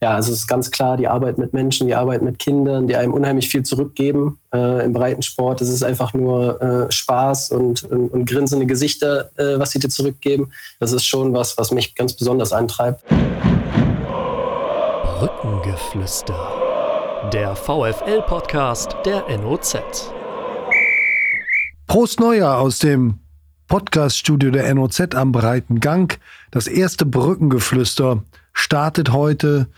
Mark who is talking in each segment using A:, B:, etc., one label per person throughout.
A: ja, also es ist ganz klar die Arbeit mit Menschen, die Arbeit mit Kindern, die einem unheimlich viel zurückgeben äh, im Breitensport. Es ist einfach nur äh, Spaß und, und, und, grinsende Gesichter, äh, was sie dir zurückgeben. Das ist schon was, was mich ganz besonders antreibt.
B: Brückengeflüster. Der VFL-Podcast der NOZ.
C: Prost Neujahr aus dem Podcaststudio der NOZ am Breiten Gang. Das erste Brückengeflüster startet heute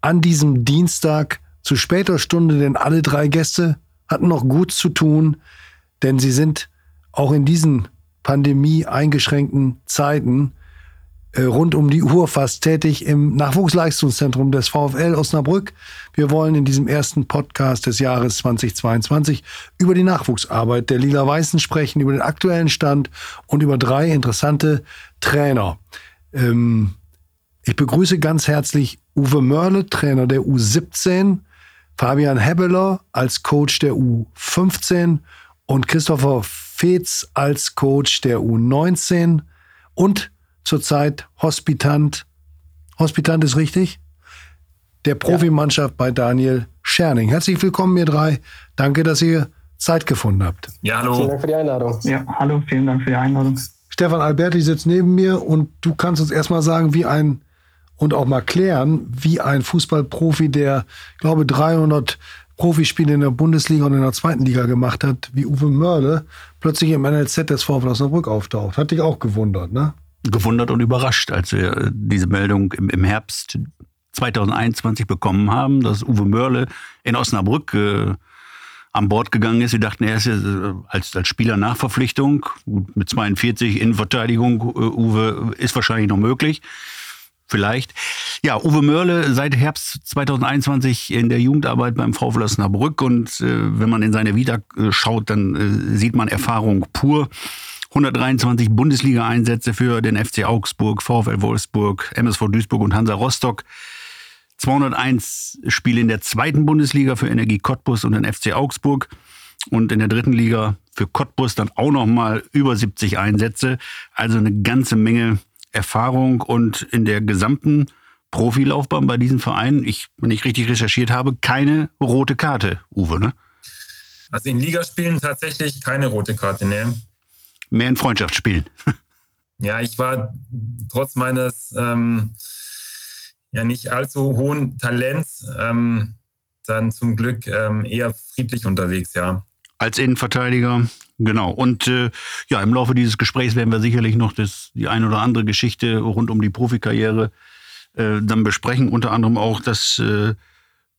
C: an diesem Dienstag zu später Stunde, denn alle drei Gäste hatten noch gut zu tun, denn sie sind auch in diesen Pandemie eingeschränkten Zeiten äh, rund um die Uhr fast tätig im Nachwuchsleistungszentrum des VfL Osnabrück. Wir wollen in diesem ersten Podcast des Jahres 2022 über die Nachwuchsarbeit der Lila-Weißen sprechen, über den aktuellen Stand und über drei interessante Trainer. Ähm, ich begrüße ganz herzlich Uwe Mörle, Trainer der U17, Fabian Hebeler als Coach der U15 und Christopher Feetz als Coach der U19 und zurzeit Hospitant. Hospitant ist richtig? Der Profimannschaft ja. bei Daniel Scherning. Herzlich willkommen, ihr drei. Danke, dass ihr Zeit gefunden habt.
A: Ja, hallo. Vielen Dank für die Einladung.
D: Ja, hallo, vielen Dank für die Einladung.
C: Stefan Alberti sitzt neben mir und du kannst uns erstmal sagen, wie ein und auch mal klären, wie ein Fußballprofi, der, glaube, 300 Profispiele in der Bundesliga und in der zweiten Liga gemacht hat, wie Uwe Mörle, plötzlich im NLZ des VfL Osnabrück auftaucht. Hat dich auch gewundert, ne?
E: Gewundert und überrascht, als wir diese Meldung im, im Herbst 2021 bekommen haben, dass Uwe Mörle in Osnabrück äh, an Bord gegangen ist. Wir dachten, er ist äh, als, als Spieler nach Verpflichtung mit 42 in Verteidigung. Äh, Uwe ist wahrscheinlich noch möglich vielleicht. Ja, Uwe Mörle seit Herbst 2021 in der Jugendarbeit beim VfL Osnabrück und äh, wenn man in seine Vita äh, schaut, dann äh, sieht man Erfahrung pur. 123 Bundesliga-Einsätze für den FC Augsburg, VfL Wolfsburg, MSV Duisburg und Hansa Rostock. 201 Spiele in der zweiten Bundesliga für Energie Cottbus und den FC Augsburg und in der dritten Liga für Cottbus dann auch noch mal über 70 Einsätze. Also eine ganze Menge Erfahrung und in der gesamten Profilaufbahn bei diesen Vereinen, ich, wenn ich richtig recherchiert habe, keine rote Karte, Uwe, ne?
F: Also in Ligaspielen tatsächlich keine rote Karte, ne?
E: Mehr in Freundschaftsspielen.
F: ja, ich war trotz meines ähm, ja nicht allzu hohen Talents ähm, dann zum Glück ähm, eher friedlich unterwegs, ja.
E: Als Innenverteidiger Genau. Und äh, ja, im Laufe dieses Gesprächs werden wir sicherlich noch das, die ein oder andere Geschichte rund um die Profikarriere äh, dann besprechen. Unter anderem auch, dass äh,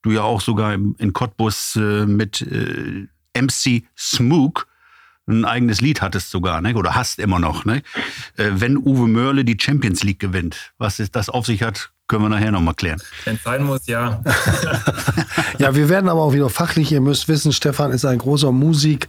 E: du ja auch sogar im, in Cottbus äh, mit äh, MC Smook ein eigenes Lied hattest sogar, ne? oder hast immer noch. Ne? Äh, wenn Uwe Mörle die Champions League gewinnt, was ist, das auf sich hat, können wir nachher nochmal klären.
F: Wenn es sein muss, ja.
C: ja, wir werden aber auch wieder fachlich. Ihr müsst wissen, Stefan ist ein großer Musik.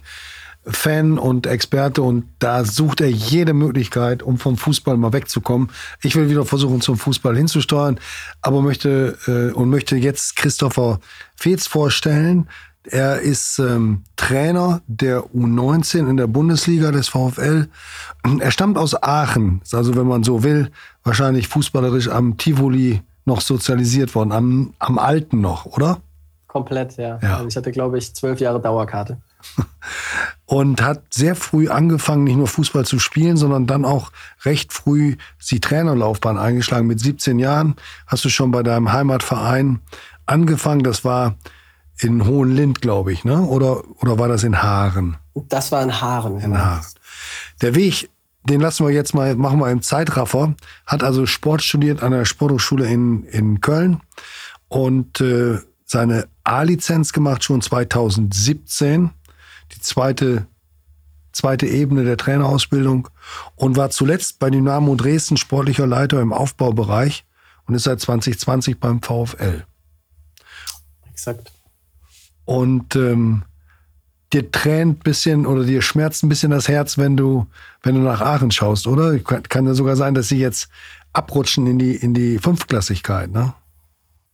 C: Fan und Experte und da sucht er jede Möglichkeit, um vom Fußball mal wegzukommen. Ich will wieder versuchen, zum Fußball hinzusteuern, aber möchte äh, und möchte jetzt Christopher Feetz vorstellen. Er ist ähm, Trainer der U19 in der Bundesliga des VfL. Er stammt aus Aachen, also, wenn man so will, wahrscheinlich fußballerisch am Tivoli noch sozialisiert worden, am, am Alten noch, oder?
A: Komplett, ja. ja. Also ich hatte, glaube ich, zwölf Jahre Dauerkarte.
C: und hat sehr früh angefangen, nicht nur Fußball zu spielen, sondern dann auch recht früh die Trainerlaufbahn eingeschlagen. Mit 17 Jahren hast du schon bei deinem Heimatverein angefangen. Das war in Hohenlind, glaube ich, ne? Oder, oder war das in Haaren?
A: Das war in Haaren.
C: In Haaren. Der Weg, den lassen wir jetzt mal, machen wir im Zeitraffer. Hat also Sport studiert an der Sporthochschule in, in Köln und äh, seine A-Lizenz gemacht schon 2017 die zweite, zweite Ebene der Trainerausbildung und war zuletzt bei Dynamo Dresden sportlicher Leiter im Aufbaubereich und ist seit 2020 beim VfL.
A: Exakt.
C: Und ähm, dir tränt ein bisschen oder dir schmerzt ein bisschen das Herz, wenn du, wenn du nach Aachen schaust, oder? Kann, kann ja sogar sein, dass sie jetzt abrutschen in die, in die Fünftklassigkeit, ne?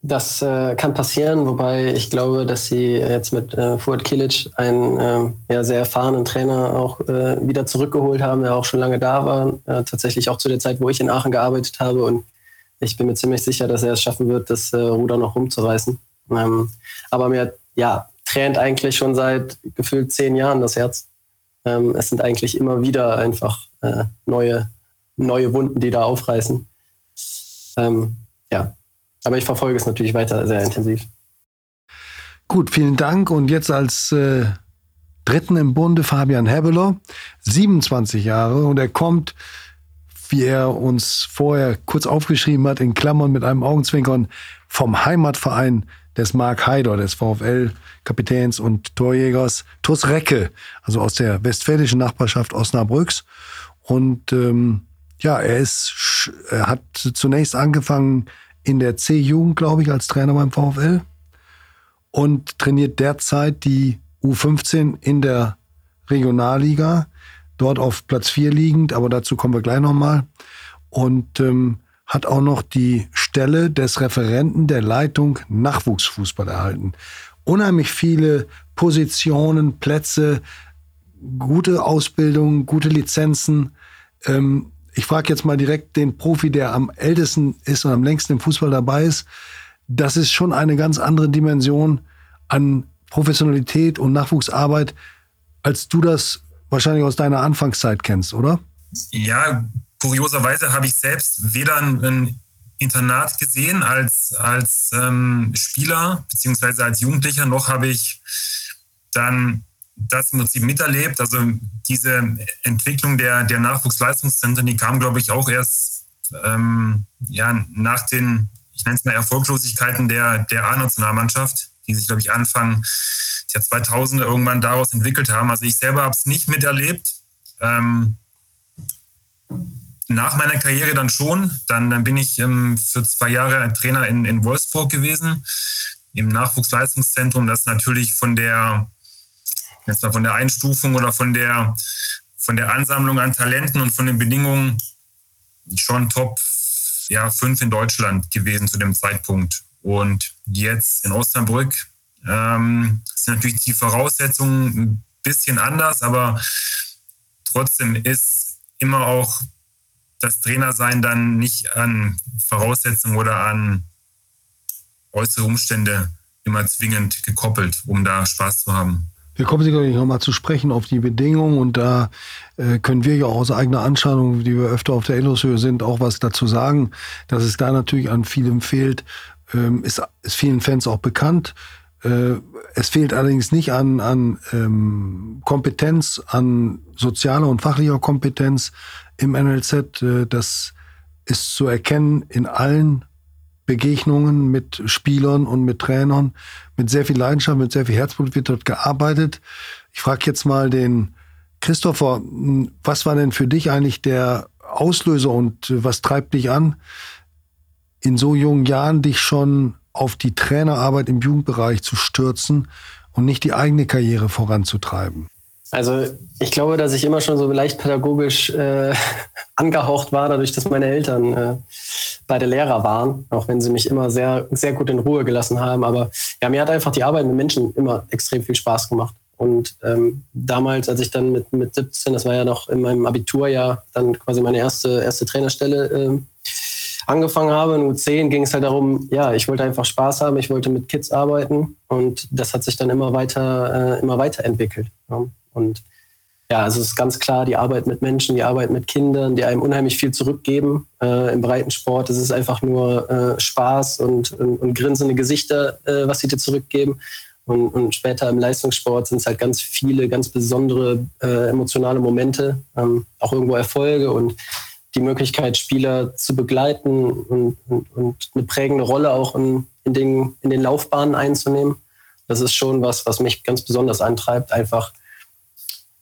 A: Das äh, kann passieren, wobei ich glaube, dass sie jetzt mit äh, Fuad Kilic einen äh, ja, sehr erfahrenen Trainer auch äh, wieder zurückgeholt haben, der auch schon lange da war, äh, tatsächlich auch zu der Zeit, wo ich in Aachen gearbeitet habe. Und ich bin mir ziemlich sicher, dass er es schaffen wird, das äh, Ruder noch rumzureißen. Ähm, aber mir, ja, tränt eigentlich schon seit gefühlt zehn Jahren das Herz. Ähm, es sind eigentlich immer wieder einfach äh, neue, neue Wunden, die da aufreißen. Ähm, ja, aber ich verfolge es natürlich weiter sehr intensiv.
C: Gut, vielen Dank. Und jetzt als äh, Dritten im Bunde Fabian Hebeler, 27 Jahre und er kommt, wie er uns vorher kurz aufgeschrieben hat, in Klammern mit einem Augenzwinkern vom Heimatverein des Mark Haider, des VfL-Kapitäns und Torjägers TuS Recke, also aus der westfälischen Nachbarschaft Osnabrücks. Und ähm, ja, er ist, er hat zunächst angefangen in der C-Jugend, glaube ich, als Trainer beim VfL und trainiert derzeit die U15 in der Regionalliga, dort auf Platz 4 liegend, aber dazu kommen wir gleich nochmal. Und ähm, hat auch noch die Stelle des Referenten der Leitung Nachwuchsfußball erhalten. Unheimlich viele Positionen, Plätze, gute Ausbildung, gute Lizenzen. Ähm, ich frage jetzt mal direkt den Profi, der am ältesten ist und am längsten im Fußball dabei ist. Das ist schon eine ganz andere Dimension an Professionalität und Nachwuchsarbeit, als du das wahrscheinlich aus deiner Anfangszeit kennst, oder?
F: Ja, kurioserweise habe ich selbst weder ein Internat gesehen als, als ähm, Spieler beziehungsweise als Jugendlicher, noch habe ich dann das im Prinzip miterlebt. Also diese Entwicklung der, der Nachwuchsleistungszentren, die kam, glaube ich, auch erst ähm, ja, nach den, ich nenne es mal Erfolglosigkeiten der, der A-Nationalmannschaft, die sich, glaube ich, Anfang der 2000er irgendwann daraus entwickelt haben. Also ich selber habe es nicht miterlebt. Ähm, nach meiner Karriere dann schon. Dann, dann bin ich ähm, für zwei Jahre Trainer in, in Wolfsburg gewesen, im Nachwuchsleistungszentrum. Das natürlich von der, jetzt von der Einstufung oder von der, von der Ansammlung an Talenten und von den Bedingungen schon Top ja, fünf in Deutschland gewesen zu dem Zeitpunkt. Und jetzt in Osnabrück ähm, sind natürlich die Voraussetzungen ein bisschen anders, aber trotzdem ist immer auch das Trainersein dann nicht an Voraussetzungen oder an äußere Umstände immer zwingend gekoppelt, um da Spaß zu haben.
C: Wir kommen sicherlich nochmal zu sprechen auf die Bedingungen und da äh, können wir ja auch aus eigener Anschauung, die wir öfter auf der Ellushöhe sind, auch was dazu sagen, dass es da natürlich an vielem fehlt, ähm, ist, ist vielen Fans auch bekannt. Äh, es fehlt allerdings nicht an, an ähm, Kompetenz, an sozialer und fachlicher Kompetenz im NLZ. Äh, das ist zu erkennen in allen Begegnungen mit Spielern und mit Trainern. Mit sehr viel Leidenschaft, mit sehr viel Herzblut wird dort gearbeitet. Ich frage jetzt mal den Christopher, was war denn für dich eigentlich der Auslöser und was treibt dich an, in so jungen Jahren dich schon auf die Trainerarbeit im Jugendbereich zu stürzen und nicht die eigene Karriere voranzutreiben?
A: Also ich glaube, dass ich immer schon so leicht pädagogisch äh, angehaucht war, dadurch, dass meine Eltern äh, beide Lehrer waren, auch wenn sie mich immer sehr, sehr gut in Ruhe gelassen haben. Aber ja, mir hat einfach die Arbeit mit Menschen immer extrem viel Spaß gemacht. Und ähm, damals, als ich dann mit, mit 17, das war ja noch in meinem Abiturjahr, dann quasi meine erste, erste Trainerstelle äh, angefangen habe, in U10, ging es halt darum, ja, ich wollte einfach Spaß haben, ich wollte mit Kids arbeiten und das hat sich dann immer weiter, äh, immer weiterentwickelt. Ja. Und ja, also es ist ganz klar, die Arbeit mit Menschen, die Arbeit mit Kindern, die einem unheimlich viel zurückgeben äh, im Breitensport. Es ist einfach nur äh, Spaß und, und, und, grinsende Gesichter, äh, was sie dir zurückgeben. Und, und später im Leistungssport sind es halt ganz viele, ganz besondere äh, emotionale Momente, ähm, auch irgendwo Erfolge und die Möglichkeit, Spieler zu begleiten und, und, und eine prägende Rolle auch in, in, den, in den Laufbahnen einzunehmen. Das ist schon was, was mich ganz besonders antreibt, einfach,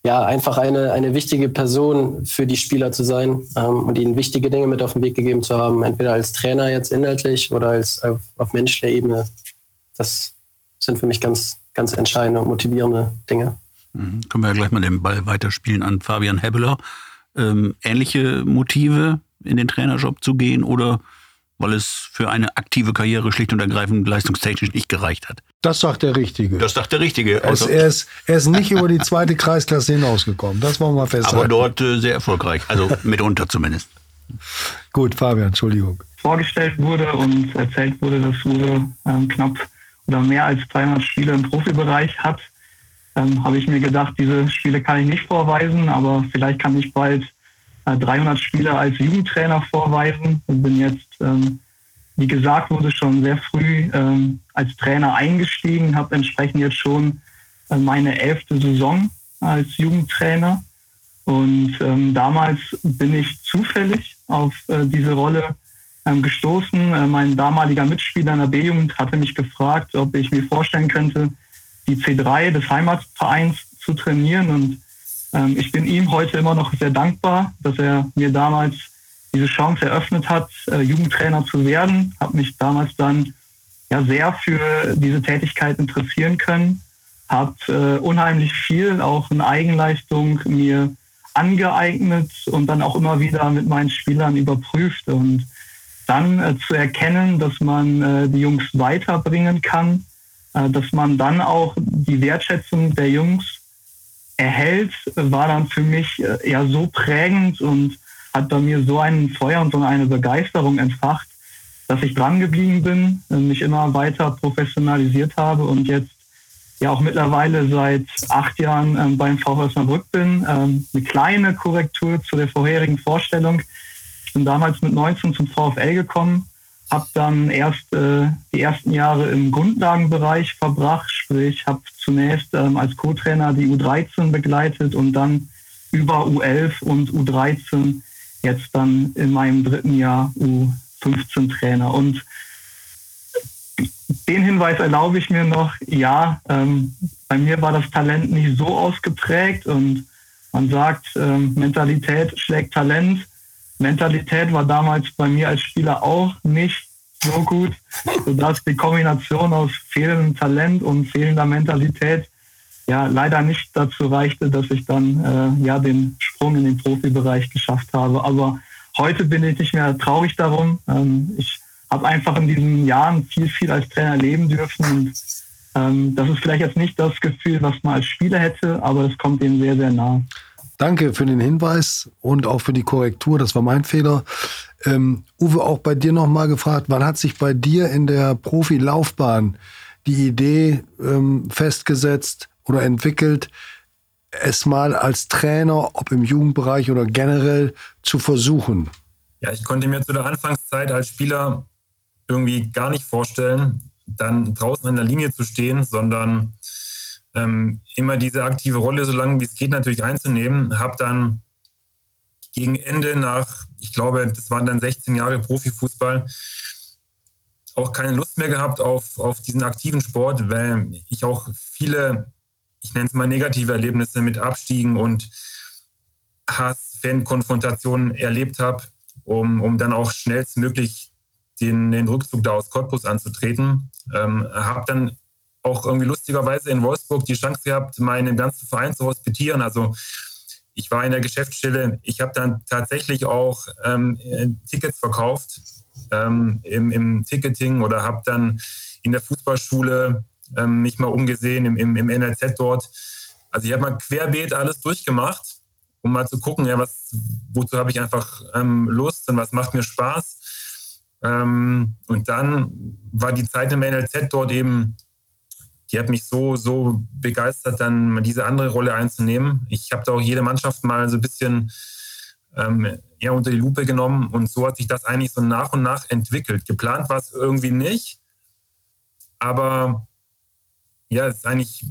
A: ja, einfach eine, eine wichtige Person für die Spieler zu sein ähm, und ihnen wichtige Dinge mit auf den Weg gegeben zu haben, entweder als Trainer jetzt inhaltlich oder als auf, auf menschlicher Ebene. Das sind für mich ganz, ganz entscheidende und motivierende Dinge.
E: Mhm. Können wir ja gleich mal den Ball weiterspielen an Fabian Hebeler ähm, ähnliche Motive, in den Trainerjob zu gehen oder weil es für eine aktive Karriere schlicht und ergreifend leistungstechnisch nicht gereicht hat.
C: Das sagt der Richtige.
E: Das sagt der Richtige.
C: Also er, ist, er ist nicht über die zweite Kreisklasse hinausgekommen. Das wollen wir festhalten.
E: Aber dort äh, sehr erfolgreich. Also mitunter zumindest.
C: Gut, Fabian, Entschuldigung.
D: Vorgestellt wurde und erzählt wurde, dass Uwe ähm, knapp oder mehr als 300 Spiele im Profibereich hat, ähm, habe ich mir gedacht, diese Spiele kann ich nicht vorweisen, aber vielleicht kann ich bald 300 Spiele als Jugendtrainer vorweisen. Ich bin jetzt, ähm, wie gesagt, wurde schon sehr früh ähm, als Trainer eingestiegen, habe entsprechend jetzt schon äh, meine elfte Saison als Jugendtrainer. Und ähm, damals bin ich zufällig auf äh, diese Rolle ähm, gestoßen. Äh, mein damaliger Mitspieler in der B-Jugend hatte mich gefragt, ob ich mir vorstellen könnte, die C3 des Heimatvereins zu trainieren. Und ähm, ich bin ihm heute immer noch sehr dankbar, dass er mir damals diese Chance eröffnet hat, äh, Jugendtrainer zu werden. Habe mich damals dann ja sehr für diese Tätigkeit interessieren können. Habe äh, unheimlich viel auch in Eigenleistung mir angeeignet und dann auch immer wieder mit meinen Spielern überprüft und dann äh, zu erkennen, dass man äh, die Jungs weiterbringen kann, äh, dass man dann auch die Wertschätzung der Jungs erhält, war dann für mich äh, ja so prägend und hat bei mir so ein Feuer und so eine Begeisterung entfacht, dass ich dran geblieben bin, äh, mich immer weiter professionalisiert habe und jetzt ja auch mittlerweile seit acht Jahren ähm, beim VfL Osnabrück bin. Ähm, eine kleine Korrektur zu der vorherigen Vorstellung. Ich bin damals mit 19 zum VfL gekommen, habe dann erst äh, die ersten Jahre im Grundlagenbereich verbracht, sprich habe zunächst ähm, als Co-Trainer die U13 begleitet und dann über U11 und U13 jetzt dann in meinem dritten Jahr U15 Trainer. Und den Hinweis erlaube ich mir noch, ja, ähm, bei mir war das Talent nicht so ausgeprägt und man sagt, ähm, Mentalität schlägt Talent. Mentalität war damals bei mir als Spieler auch nicht so gut, sodass die Kombination aus fehlendem Talent und fehlender Mentalität ja leider nicht dazu reichte, dass ich dann äh, ja den Sprung in den Profibereich geschafft habe. Aber heute bin ich nicht mehr traurig darum. Ähm, ich habe einfach in diesen Jahren viel, viel als Trainer leben dürfen. Und ähm, das ist vielleicht jetzt nicht das Gefühl, was man als Spieler hätte, aber es kommt dem sehr, sehr nah.
C: Danke für den Hinweis und auch für die Korrektur. Das war mein Fehler. Ähm, Uwe, auch bei dir nochmal gefragt, wann hat sich bei dir in der Profilaufbahn die Idee ähm, festgesetzt oder entwickelt, es mal als Trainer, ob im Jugendbereich oder generell, zu versuchen?
F: Ja, ich konnte mir zu der Anfangszeit als Spieler irgendwie gar nicht vorstellen, dann draußen an der Linie zu stehen, sondern ähm, immer diese aktive Rolle, so lange wie es geht, natürlich einzunehmen. Habe dann gegen Ende nach, ich glaube, das waren dann 16 Jahre Profifußball, auch keine Lust mehr gehabt auf, auf diesen aktiven Sport, weil ich auch viele, ich nenne es mal negative Erlebnisse mit Abstiegen und Hass, Fan-Konfrontationen erlebt habe, um, um dann auch schnellstmöglich den, den Rückzug da aus Cottbus anzutreten. Ähm, habe dann auch irgendwie lustigerweise in Wolfsburg die Chance gehabt, meinen ganzen Verein zu hospitieren. Also ich war in der Geschäftsstelle. Ich habe dann tatsächlich auch ähm, Tickets verkauft ähm, im, im, Ticketing oder habe dann in der Fußballschule ähm, mich mal umgesehen im, im, im NLZ dort. Also ich habe mal querbeet alles durchgemacht, um mal zu gucken, ja, was, wozu habe ich einfach ähm, Lust und was macht mir Spaß. Ähm, und dann war die Zeit im NLZ dort eben, die hat mich so, so begeistert, dann diese andere Rolle einzunehmen. Ich habe da auch jede Mannschaft mal so ein bisschen ähm, ja, unter die Lupe genommen und so hat sich das eigentlich so nach und nach entwickelt. Geplant war es irgendwie nicht, aber ja, es ist eigentlich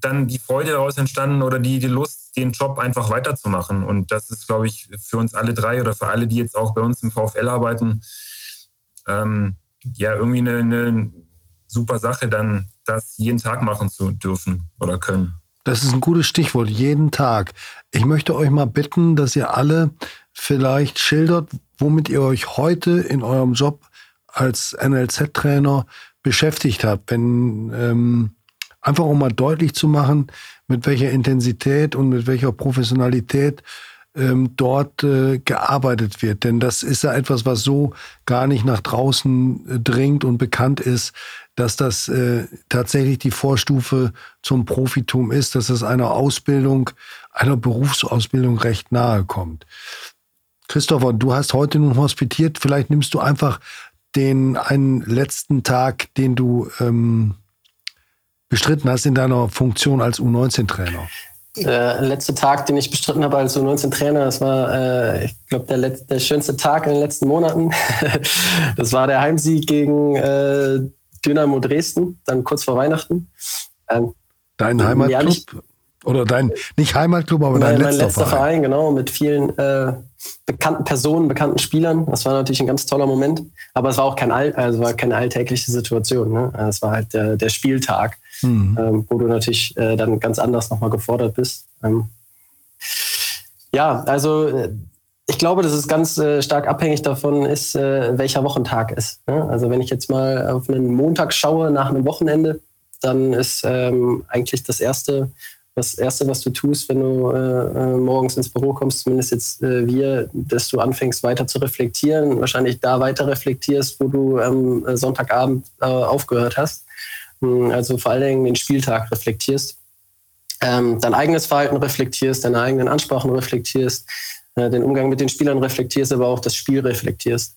F: dann die Freude daraus entstanden oder die, die Lust, den Job einfach weiterzumachen. Und das ist, glaube ich, für uns alle drei oder für alle, die jetzt auch bei uns im VfL arbeiten, ähm, ja, irgendwie eine, eine super Sache, dann das jeden Tag machen zu dürfen oder können.
C: Das ist ein gutes Stichwort, jeden Tag. Ich möchte euch mal bitten, dass ihr alle vielleicht schildert, womit ihr euch heute in eurem Job als NLZ-Trainer beschäftigt habt. Wenn ähm, einfach um mal deutlich zu machen, mit welcher Intensität und mit welcher Professionalität ähm, dort äh, gearbeitet wird. Denn das ist ja etwas, was so gar nicht nach draußen äh, dringt und bekannt ist, dass das äh, tatsächlich die Vorstufe zum Profitum ist, dass es einer Ausbildung, einer Berufsausbildung recht nahe kommt. Christopher, du hast heute nun hospitiert. Vielleicht nimmst du einfach den einen letzten Tag, den du ähm, bestritten hast in deiner Funktion als U19-Trainer.
A: Der letzte Tag, den ich bestritten habe als U19-Trainer, das war, äh, ich glaube, der, der schönste Tag in den letzten Monaten. das war der Heimsieg gegen äh, Dynamo Dresden, dann kurz vor Weihnachten.
C: Ähm, Dein Heimatclub? Oder dein, nicht Heimatclub, aber dein
A: mein,
C: letzter,
A: mein letzter Verein. Verein. genau, mit vielen äh, bekannten Personen, bekannten Spielern. Das war natürlich ein ganz toller Moment. Aber es war auch kein All, also war keine alltägliche Situation. Ne? Es war halt der, der Spieltag, mhm. ähm, wo du natürlich äh, dann ganz anders nochmal gefordert bist. Ähm, ja, also äh, ich glaube, dass es ganz äh, stark abhängig davon ist, äh, welcher Wochentag ist. Ne? Also wenn ich jetzt mal auf einen Montag schaue nach einem Wochenende, dann ist ähm, eigentlich das erste das Erste, was du tust, wenn du äh, äh, morgens ins Büro kommst, zumindest jetzt äh, wir, dass du anfängst weiter zu reflektieren, wahrscheinlich da weiter reflektierst, wo du am äh, Sonntagabend äh, aufgehört hast. Hm, also vor allen Dingen den Spieltag reflektierst, ähm, dein eigenes Verhalten reflektierst, deine eigenen Ansprachen reflektierst, äh, den Umgang mit den Spielern reflektierst, aber auch das Spiel reflektierst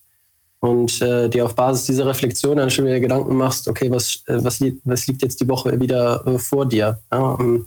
A: und äh, dir auf Basis dieser Reflexion dann schon wieder Gedanken machst, okay, was, äh, was, li was liegt jetzt die Woche wieder äh, vor dir? Ja, ähm,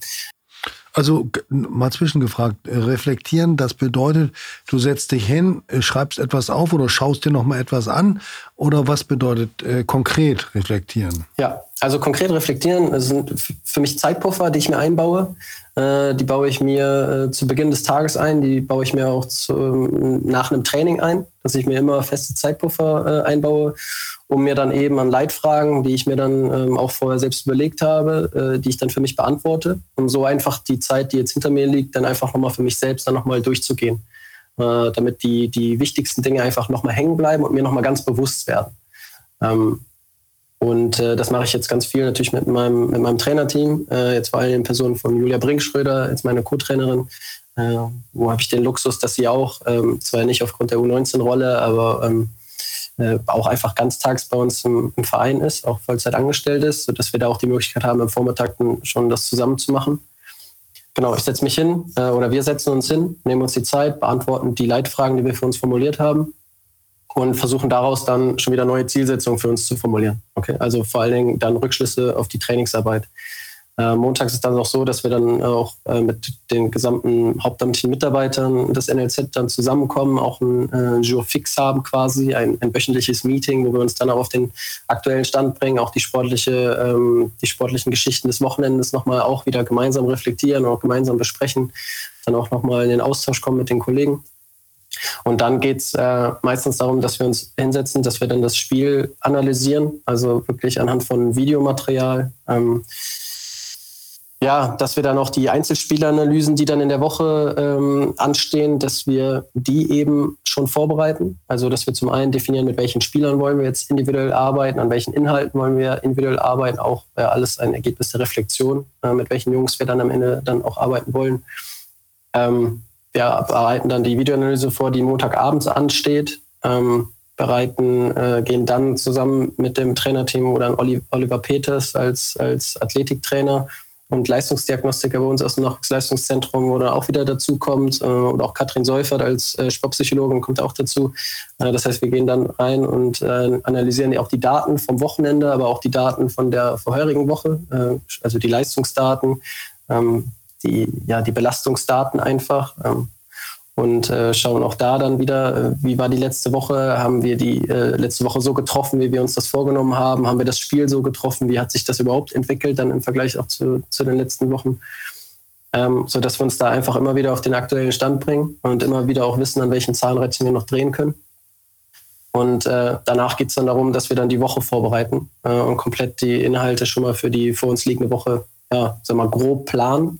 C: also mal zwischengefragt, äh, reflektieren, das bedeutet, du setzt dich hin, schreibst etwas auf oder schaust dir nochmal etwas an oder was bedeutet äh, konkret reflektieren?
A: Ja, also konkret reflektieren sind für mich Zeitpuffer, die ich mir einbaue. Äh, die baue ich mir äh, zu Beginn des Tages ein, die baue ich mir auch zu, nach einem Training ein, dass ich mir immer feste Zeitpuffer äh, einbaue um mir dann eben an Leitfragen, die ich mir dann ähm, auch vorher selbst überlegt habe, äh, die ich dann für mich beantworte, um so einfach die Zeit, die jetzt hinter mir liegt, dann einfach nochmal für mich selbst dann nochmal durchzugehen, äh, damit die, die wichtigsten Dinge einfach nochmal hängen bleiben und mir nochmal ganz bewusst werden. Ähm, und äh, das mache ich jetzt ganz viel natürlich mit meinem, mit meinem Trainerteam, äh, jetzt vor allem in Person von Julia Brinkschröder, jetzt meine Co-Trainerin, äh, wo habe ich den Luxus, dass sie auch, ähm, zwar nicht aufgrund der U19-Rolle, aber ähm, äh, auch einfach ganztags bei uns im, im, Verein ist, auch Vollzeit angestellt ist, sodass wir da auch die Möglichkeit haben, am Vormittag schon das zusammen zu machen. Genau, ich setze mich hin äh, oder wir setzen uns hin, nehmen uns die Zeit, beantworten die Leitfragen, die wir für uns formuliert haben und versuchen daraus dann schon wieder neue Zielsetzungen für uns zu formulieren. Okay, also vor allen Dingen dann Rückschlüsse auf die Trainingsarbeit. Äh, montags ist dann auch so, dass wir dann auch äh, mit den gesamten hauptamtlichen Mitarbeitern des NLZ dann zusammenkommen, auch ein äh, Jour fix haben quasi, ein, ein, wöchentliches Meeting, wo wir uns dann auch auf den aktuellen Stand bringen, auch die, sportliche, ähm, die sportlichen Geschichten des Wochenendes nochmal auch wieder gemeinsam reflektieren und auch gemeinsam besprechen, dann auch nochmal in den Austausch kommen mit den Kollegen. Und dann geht es äh, meistens darum, dass wir uns hinsetzen, dass wir dann das Spiel analysieren, also wirklich anhand von Videomaterial. Ähm, ja, dass wir dann auch die Einzelspieleranalysen, die dann in der Woche ähm, anstehen, dass wir die eben schon vorbereiten. Also, dass wir zum einen definieren, mit welchen Spielern wollen wir jetzt individuell arbeiten, an welchen Inhalten wollen wir individuell arbeiten, auch äh, alles ein Ergebnis der Reflexion, äh, mit welchen Jungs wir dann am Ende dann auch arbeiten wollen. Ähm, wir bereiten dann die Videoanalyse vor, die Montagabends ansteht. Ähm, bereiten, äh, gehen dann zusammen mit dem Trainerteam oder Oliver Peters als, als Athletiktrainer und Leistungsdiagnostiker bei uns aus dem Nachwuchsleistungszentrum oder auch wieder dazu kommt. Äh, oder auch Katrin Seufert als äh, Sportpsychologin kommt auch dazu. Äh, das heißt, wir gehen dann rein und analysieren auch die Daten vom Wochenende, aber auch die Daten von der vorherigen Woche, also die Leistungsdaten, ähm, die, ja, die Belastungsdaten einfach. Und äh, schauen auch da dann wieder, äh, wie war die letzte Woche? Haben wir die äh, letzte Woche so getroffen, wie wir uns das vorgenommen haben? Haben wir das Spiel so getroffen? Wie hat sich das überhaupt entwickelt dann im Vergleich auch zu, zu den letzten Wochen? Ähm, so dass wir uns da einfach immer wieder auf den aktuellen Stand bringen und immer wieder auch wissen, an welchen Zahnrädchen wir noch drehen können. Und äh, danach geht es dann darum, dass wir dann die Woche vorbereiten äh, und komplett die Inhalte schon mal für die vor uns liegende Woche, ja, sag mal, grob planen.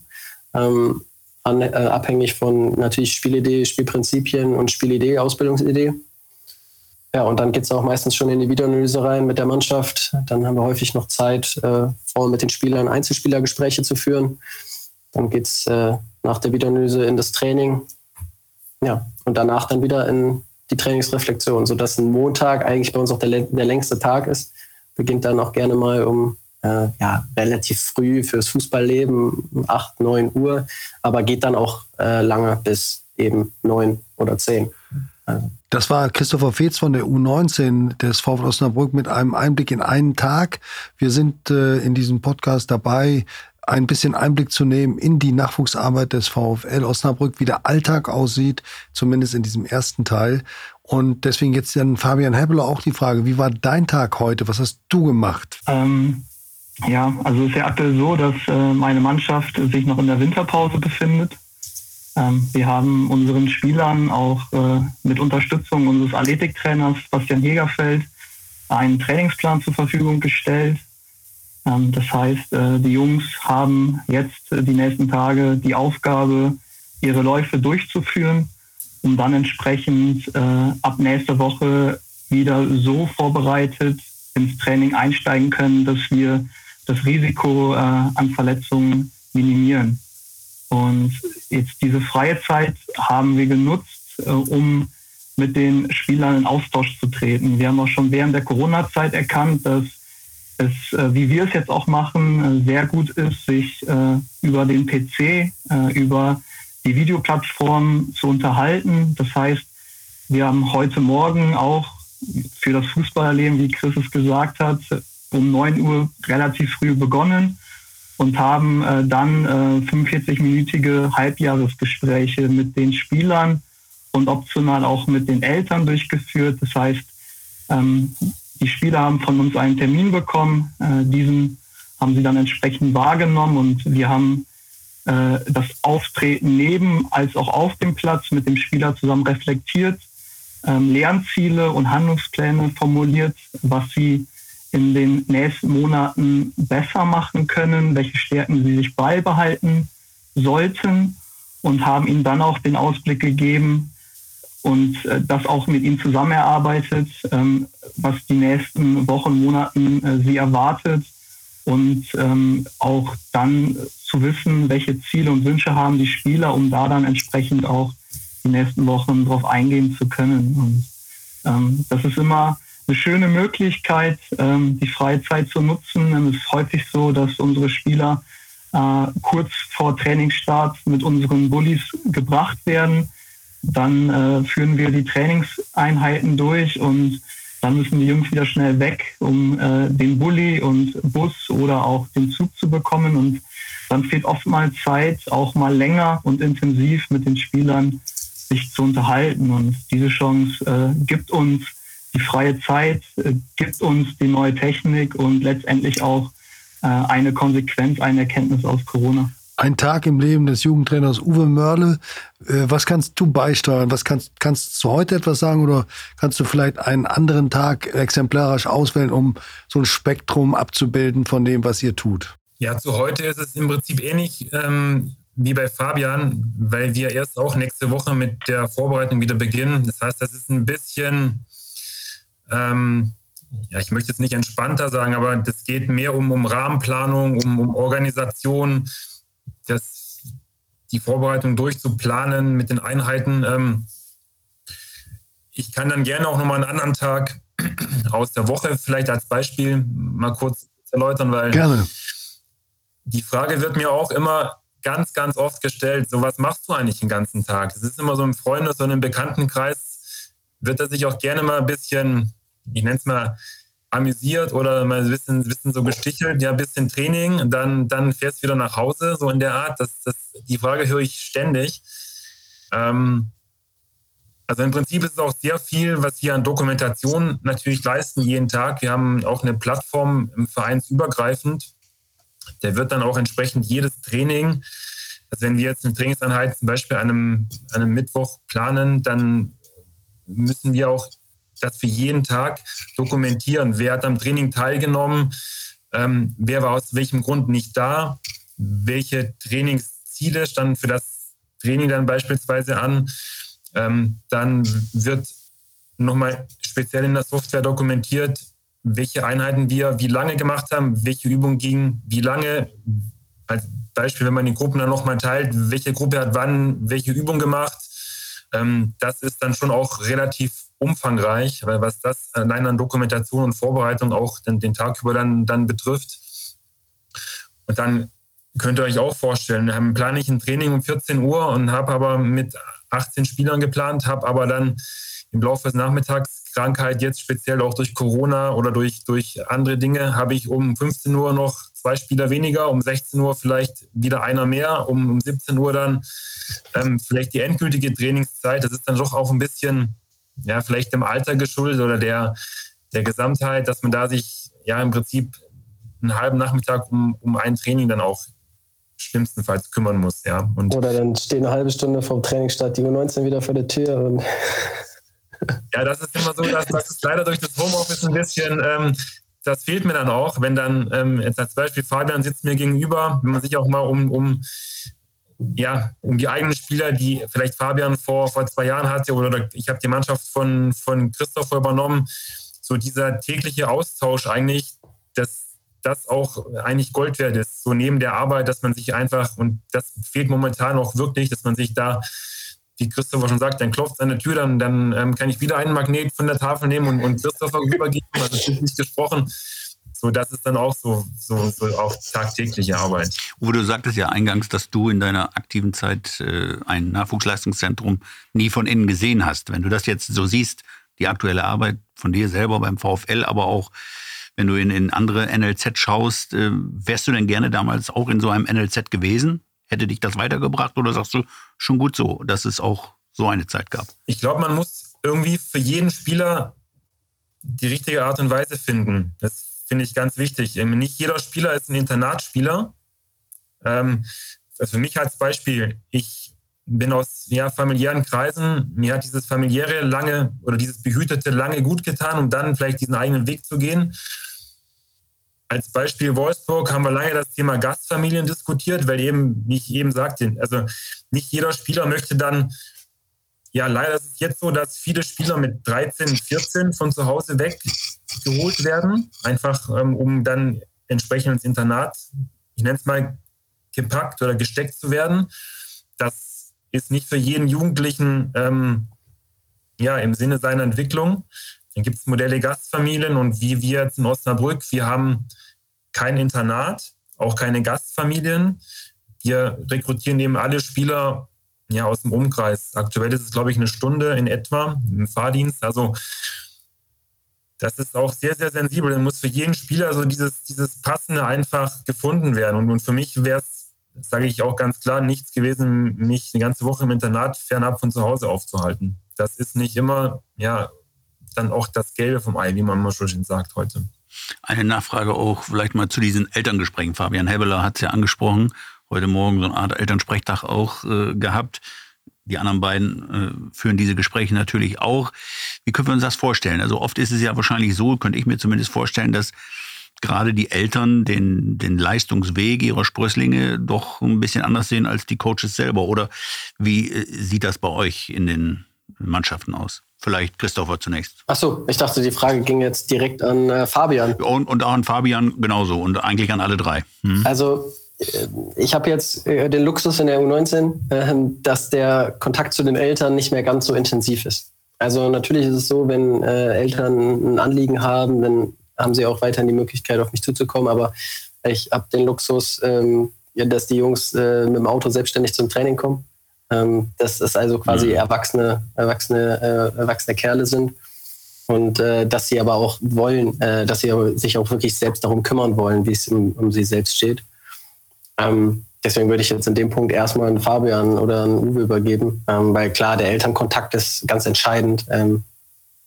A: Ähm, an, äh, abhängig von natürlich Spielidee, Spielprinzipien und Spielidee, Ausbildungsidee. Ja, und dann geht es auch meistens schon in die Videoanalyse rein mit der Mannschaft. Dann haben wir häufig noch Zeit, äh, vor mit den Spielern Einzelspielergespräche zu führen. Dann geht es äh, nach der Videoanalyse in das Training. Ja, und danach dann wieder in die Trainingsreflexion, sodass ein Montag eigentlich bei uns auch der, der längste Tag ist. Beginnt dann auch gerne mal um äh, ja, relativ früh fürs Fußballleben, 8, 9 Uhr, aber geht dann auch äh, lange bis eben 9 oder 10.
C: Also. Das war Christopher Feetz von der U19 des VfL Osnabrück mit einem Einblick in einen Tag. Wir sind äh, in diesem Podcast dabei, ein bisschen Einblick zu nehmen in die Nachwuchsarbeit des VfL Osnabrück, wie der Alltag aussieht, zumindest in diesem ersten Teil. Und deswegen jetzt dann Fabian Hebbeler auch die Frage, wie war dein Tag heute? Was hast du gemacht?
D: Ähm, ja, also es ist ja aktuell so, dass äh, meine Mannschaft sich noch in der Winterpause befindet. Ähm, wir haben unseren Spielern auch äh, mit Unterstützung unseres Athletiktrainers Bastian Jägerfeld einen Trainingsplan zur Verfügung gestellt, ähm, das heißt, äh, die Jungs haben jetzt die nächsten Tage die Aufgabe, ihre Läufe durchzuführen, um dann entsprechend ab nächster Woche wieder so vorbereitet ins Training einsteigen können, dass wir das Risiko an Verletzungen minimieren. Und jetzt diese freie Zeit haben wir genutzt, um mit den Spielern in Austausch zu treten. Wir haben auch schon während der Corona-Zeit erkannt, dass es, äh, wie wir es jetzt auch machen, äh, sehr gut ist, sich äh, über den PC, über die Videoplattform zu unterhalten. Das heißt, wir haben heute Morgen auch für das Fußballerleben, wie Chris es gesagt hat, um 9 Uhr relativ früh begonnen und haben dann 45-minütige Halbjahresgespräche mit den Spielern und optional auch mit den Eltern durchgeführt. Das heißt, ähm, die Spieler haben von uns einen Termin bekommen. Äh, diesen haben sie dann entsprechend wahrgenommen und wir haben äh, das Auftreten neben als auch auf dem Platz mit dem Spieler zusammen reflektiert, ähm, Lernziele und Handlungspläne formuliert, was sie in den nächsten Monaten besser machen können, welche Stärken sie sich beibehalten sollten und haben ihnen dann auch den Ausblick gegeben, und äh, das auch mit ihm zusammen erarbeitet, ähm, was die nächsten Wochen, Monaten äh, sie erwartet und ähm, auch dann zu wissen, welche Ziele und Wünsche haben die Spieler, um da dann entsprechend auch die nächsten Wochen darauf eingehen zu können. Und ähm, das ist immer eine schöne Möglichkeit, ähm, die freie Zeit zu nutzen. Es ist häufig so, dass unsere Spieler äh, kurz vor Trainingsstart mit unseren Bullies gebracht werden dann äh, führen wir die Trainingseinheiten durch und dann müssen die Jungs wieder schnell weg, um äh, den Bulli und Bus oder auch den Zug zu bekommen. Und dann fehlt oftmals Zeit, auch mal länger und intensiv mit den Spielern sich zu unterhalten. Und diese Chance äh, gibt uns die freie Zeit, äh, gibt uns die neue Technik und letztendlich auch äh, eine Konsequenz, eine Erkenntnis aus Corona.
C: Ein Tag im Leben des Jugendtrainers Uwe Mörle. Äh, was kannst du beisteuern? Was kannst, kannst du heute etwas sagen oder kannst du vielleicht einen anderen Tag exemplarisch auswählen, um so ein Spektrum abzubilden von dem, was ihr tut?
F: Ja, zu heute ist es im Prinzip ähnlich ähm, wie bei Fabian, weil wir erst auch nächste Woche mit der Vorbereitung wieder beginnen. Das heißt, das ist ein bisschen, ähm, ja, ich möchte jetzt nicht entspannter sagen, aber das geht mehr um, um Rahmenplanung, um, um Organisation das, die Vorbereitung durchzuplanen mit den Einheiten. Ähm, ich kann dann gerne auch nochmal einen anderen Tag aus der Woche vielleicht als Beispiel mal kurz erläutern, weil
C: gerne.
F: die Frage wird mir auch immer ganz, ganz oft gestellt, so was machst du eigentlich den ganzen Tag? Das ist immer so im Freundes- und im Bekanntenkreis, wird er sich auch gerne mal ein bisschen, ich nenne es mal, amüsiert oder mal ein bisschen, bisschen so gestichelt, ja, ein bisschen Training, dann, dann fährst du wieder nach Hause, so in der Art. Das, das, die Frage höre ich ständig. Ähm, also im Prinzip ist es auch sehr viel, was wir an Dokumentation natürlich leisten jeden Tag. Wir haben auch eine Plattform im Vereinsübergreifend. Der wird dann auch entsprechend jedes Training, also wenn wir jetzt eine Trainingseinheit zum Beispiel an einem, an einem Mittwoch planen, dann müssen wir auch das für jeden Tag dokumentieren. Wer hat am Training teilgenommen? Ähm, wer war aus welchem Grund nicht da? Welche Trainingsziele standen für das Training dann beispielsweise an? Ähm, dann wird nochmal speziell in der Software dokumentiert, welche Einheiten wir wie lange gemacht haben, welche Übungen gingen, wie lange. Als Beispiel, wenn man die Gruppen dann nochmal teilt, welche Gruppe hat wann welche Übung gemacht. Ähm, das ist dann schon auch relativ umfangreich, weil was das allein an Dokumentation und Vorbereitung auch den, den Tag über dann, dann betrifft. Und dann könnt ihr euch auch vorstellen, wir plane ich ein Training um 14 Uhr und habe aber mit 18 Spielern geplant, habe aber dann im Laufe des Nachmittagskrankheit, jetzt speziell auch durch Corona oder durch, durch andere Dinge, habe ich um 15 Uhr noch zwei Spieler weniger, um 16 Uhr vielleicht wieder einer mehr, um, um 17 Uhr dann ähm, vielleicht die endgültige Trainingszeit. Das ist dann doch auch ein bisschen, ja, vielleicht dem Alter geschuldet oder der, der Gesamtheit, dass man da sich ja im Prinzip einen halben Nachmittag um, um ein Training dann auch schlimmstenfalls kümmern muss. Ja.
A: Und Oder dann stehen eine halbe Stunde vom Trainingsstart die U19 wieder vor der Tür. Und
F: ja, das ist immer so, dass das ist leider durch das Homeoffice ein bisschen, ähm, das fehlt mir dann auch, wenn dann ähm, jetzt als Beispiel Fabian sitzt mir gegenüber, wenn man sich auch mal um, um ja, um die eigenen Spieler, die vielleicht Fabian vor, vor zwei Jahren hatte oder ich habe die Mannschaft von, von Christoph übernommen, so dieser tägliche Austausch eigentlich, das das auch eigentlich Gold wert ist. So neben der Arbeit, dass man sich einfach, und das fehlt momentan auch wirklich, dass man sich da, wie Christopher schon sagt, dann klopft es an der Tür, dann, dann ähm, kann ich wieder einen Magnet von der Tafel nehmen und, und Christopher rübergeben, also das ist nicht gesprochen. So, das ist dann auch so, so, so auch tagtägliche Arbeit.
E: Uwe, du sagtest ja eingangs, dass du in deiner aktiven Zeit äh, ein Nachwuchsleistungszentrum nie von innen gesehen hast. Wenn du das jetzt so siehst, die aktuelle Arbeit von dir selber beim VfL, aber auch wenn du in, in andere NLZ schaust, äh, wärst du denn gerne damals auch in so einem NLZ gewesen? Hätte dich das weitergebracht oder sagst du schon gut so, dass es auch so eine Zeit gab?
F: Ich glaube, man muss irgendwie für jeden Spieler die richtige Art und Weise finden. Das finde ich ganz wichtig. Ähm, nicht jeder Spieler ist ein Internatsspieler. Ähm, also für mich als Beispiel, ich bin aus ja, familiären Kreisen. Mir hat dieses familiäre lange oder dieses behütete lange gut getan, um dann vielleicht diesen eigenen Weg zu gehen. Als Beispiel Wolfsburg haben wir lange das Thema Gastfamilien diskutiert, weil eben, wie ich eben sagte, also nicht jeder Spieler möchte dann, ja, leider ist es jetzt so, dass viele Spieler mit 13, 14 von zu Hause weg geholt werden, einfach ähm, um dann entsprechend ins Internat, ich nenne es mal, gepackt oder gesteckt zu werden. Das ist nicht für jeden Jugendlichen ähm, ja, im Sinne seiner Entwicklung. Dann gibt es Modelle Gastfamilien und wie wir jetzt in Osnabrück, wir haben kein Internat, auch keine Gastfamilien. Wir rekrutieren eben alle Spieler ja, aus dem Umkreis. Aktuell ist es, glaube ich, eine Stunde in etwa im Fahrdienst. Also das ist auch sehr, sehr sensibel. Dann muss für jeden Spieler so dieses, dieses Passende einfach gefunden werden. Und, und für mich wäre es, sage ich auch ganz klar, nichts gewesen, mich eine ganze Woche im Internat fernab von zu Hause aufzuhalten. Das ist nicht immer ja, dann auch das Gelbe vom Ei, wie man mal schon sagt heute.
E: Eine Nachfrage auch vielleicht mal zu diesen Elterngesprächen. Fabian Hebeler hat es ja angesprochen, heute Morgen so eine Art Elternsprechtag auch äh, gehabt. Die anderen beiden äh, führen diese Gespräche natürlich auch. Wie können wir uns das vorstellen? Also oft ist es ja wahrscheinlich so, könnte ich mir zumindest vorstellen, dass gerade die Eltern den, den Leistungsweg ihrer Sprösslinge doch ein bisschen anders sehen als die Coaches selber. Oder wie äh, sieht das bei euch in den Mannschaften aus? Vielleicht Christopher zunächst.
A: Ach so, ich dachte, die Frage ging jetzt direkt an äh, Fabian.
E: Und, und auch an Fabian genauso und eigentlich an alle drei.
A: Hm. Also äh, ich habe jetzt äh, den Luxus in der U19, äh, dass der Kontakt zu den Eltern nicht mehr ganz so intensiv ist. Also natürlich ist es so, wenn äh, Eltern ein Anliegen haben, dann haben sie auch weiterhin die Möglichkeit, auf mich zuzukommen. Aber ich habe den Luxus, ähm, dass die Jungs mit dem Auto selbstständig zum Training kommen. Ähm, dass es also quasi mhm. erwachsene, erwachsene, äh, erwachsene Kerle sind. Und äh, dass sie aber auch wollen, äh, dass sie sich auch wirklich selbst darum kümmern wollen, wie es um, um sie selbst steht. Ähm, deswegen würde ich jetzt in dem Punkt erstmal einen Fabian oder einen Uwe übergeben, ähm, weil klar, der Elternkontakt ist ganz entscheidend. Ähm,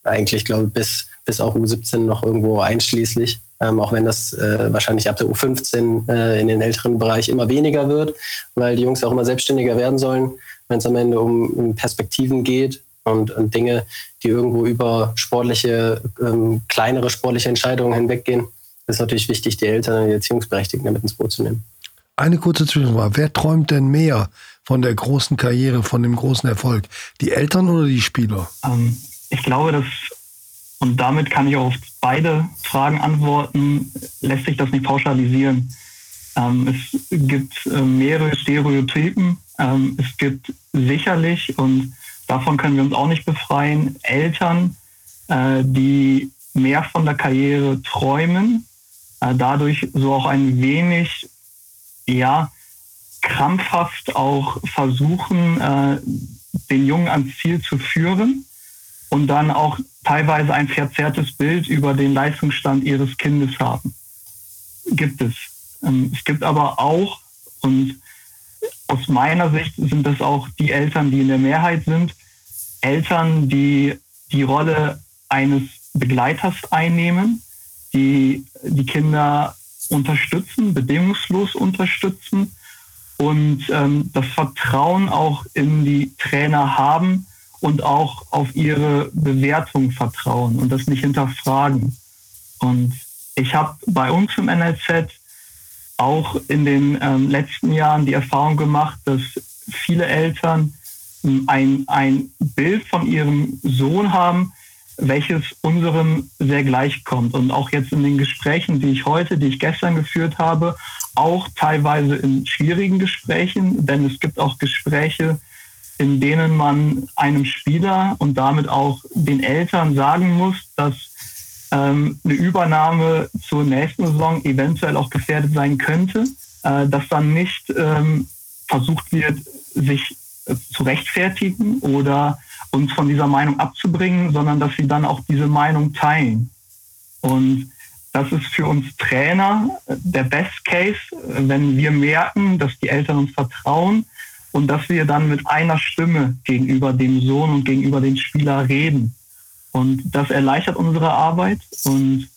A: eigentlich, glaube ich, bis, bis auch U17 noch irgendwo einschließlich. Ähm, auch wenn das äh, wahrscheinlich ab der U15 äh, in den älteren Bereich immer weniger wird, weil die Jungs auch immer selbstständiger werden sollen wenn es am Ende um, um Perspektiven geht und, und, Dinge, die irgendwo über sportliche, ähm, kleinere sportliche Entscheidungen hinweggehen, ist natürlich wichtig, die Eltern und die Erziehungsberechtigten damit ins Boot zu nehmen.
C: Eine kurze Zwischenfrage. Wer träumt denn mehr von der großen Karriere, von dem großen Erfolg? Die Eltern oder die Spieler?
D: Ähm, ich glaube, dass, und damit kann ich auch auf beide Fragen antworten, lässt sich das nicht pauschalisieren. Ähm, es gibt äh, mehrere Stereotypen. Ähm, es gibt sicherlich, und davon können wir uns auch nicht befreien, Eltern, äh, die mehr von der Karriere träumen, äh, dadurch so auch ein wenig, ja, krampfhaft auch versuchen, äh, den Jungen ans Ziel zu führen. Und dann auch teilweise ein verzerrtes Bild über den Leistungsstand ihres Kindes haben. Gibt es. Ähm, es gibt aber auch, und aus meiner Sicht sind das auch die Eltern, die in der Mehrheit sind, Eltern, die die Rolle eines Begleiters einnehmen, die die Kinder unterstützen, bedingungslos unterstützen und ähm, das Vertrauen auch in die Trainer haben und auch auf ihre Bewertung vertrauen und das nicht hinterfragen. Und ich habe bei uns im NLZ auch in den ähm, letzten Jahren die Erfahrung gemacht, dass viele Eltern ähm, ein, ein Bild von ihrem Sohn haben, welches unserem sehr gleichkommt. Und auch jetzt in den Gesprächen, die ich heute, die ich gestern geführt habe, auch teilweise in schwierigen Gesprächen, denn es gibt auch Gespräche, in denen man einem Spieler und damit auch den Eltern sagen muss, dass ähm, eine Übernahme zur nächsten Saison eventuell auch gefährdet sein könnte, äh, dass dann nicht ähm, versucht wird, sich äh, zu rechtfertigen oder uns von dieser Meinung abzubringen, sondern dass sie dann auch diese Meinung teilen. Und das ist für uns Trainer der Best Case, wenn wir merken, dass die Eltern uns vertrauen und dass wir dann mit einer Stimme gegenüber dem Sohn und gegenüber den Spieler reden. Und das erleichtert unsere Arbeit und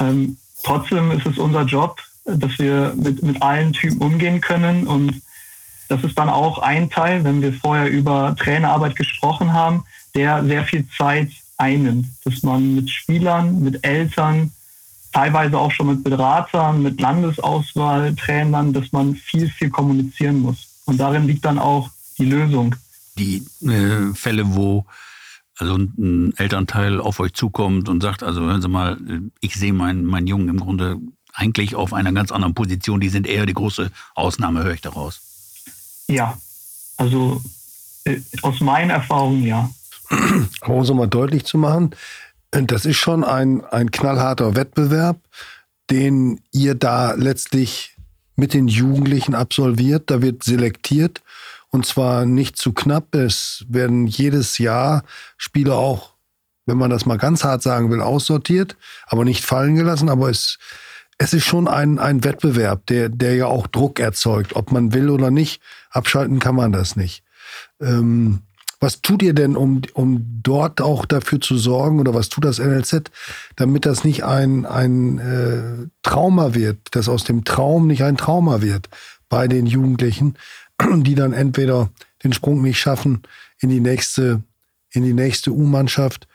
D: ähm, trotzdem ist es unser Job, dass wir mit, mit allen Typen umgehen können und das ist dann auch ein Teil, wenn wir vorher über Trainerarbeit gesprochen haben, der sehr viel Zeit einnimmt, dass man mit Spielern, mit Eltern, teilweise auch schon mit Beratern, mit Landesauswahltrainern, dass man viel, viel kommunizieren muss. Und darin liegt dann auch die Lösung.
E: Die äh, Fälle, wo also ein Elternteil auf euch zukommt und sagt, also hören Sie mal, ich sehe meinen, meinen Jungen im Grunde eigentlich auf einer ganz anderen Position, die sind eher die große Ausnahme, höre ich daraus.
D: Ja, also äh, aus meinen Erfahrungen ja.
C: Aber um es mal deutlich zu machen, das ist schon ein, ein knallharter Wettbewerb, den ihr da letztlich mit den Jugendlichen absolviert. Da wird selektiert und zwar nicht zu knapp. Es werden jedes Jahr Spieler auch, wenn man das mal ganz hart sagen will, aussortiert, aber nicht fallen gelassen. Aber es, es ist schon ein, ein Wettbewerb, der, der ja auch Druck erzeugt, ob man will oder nicht. Abschalten kann man das nicht. Ähm, was tut ihr denn, um, um dort auch dafür zu sorgen, oder was tut das NLZ, damit das nicht ein, ein äh, Trauma wird, dass aus dem Traum nicht ein Trauma wird bei den Jugendlichen, die dann entweder den Sprung nicht schaffen in die nächste, in die nächste U-Mannschaft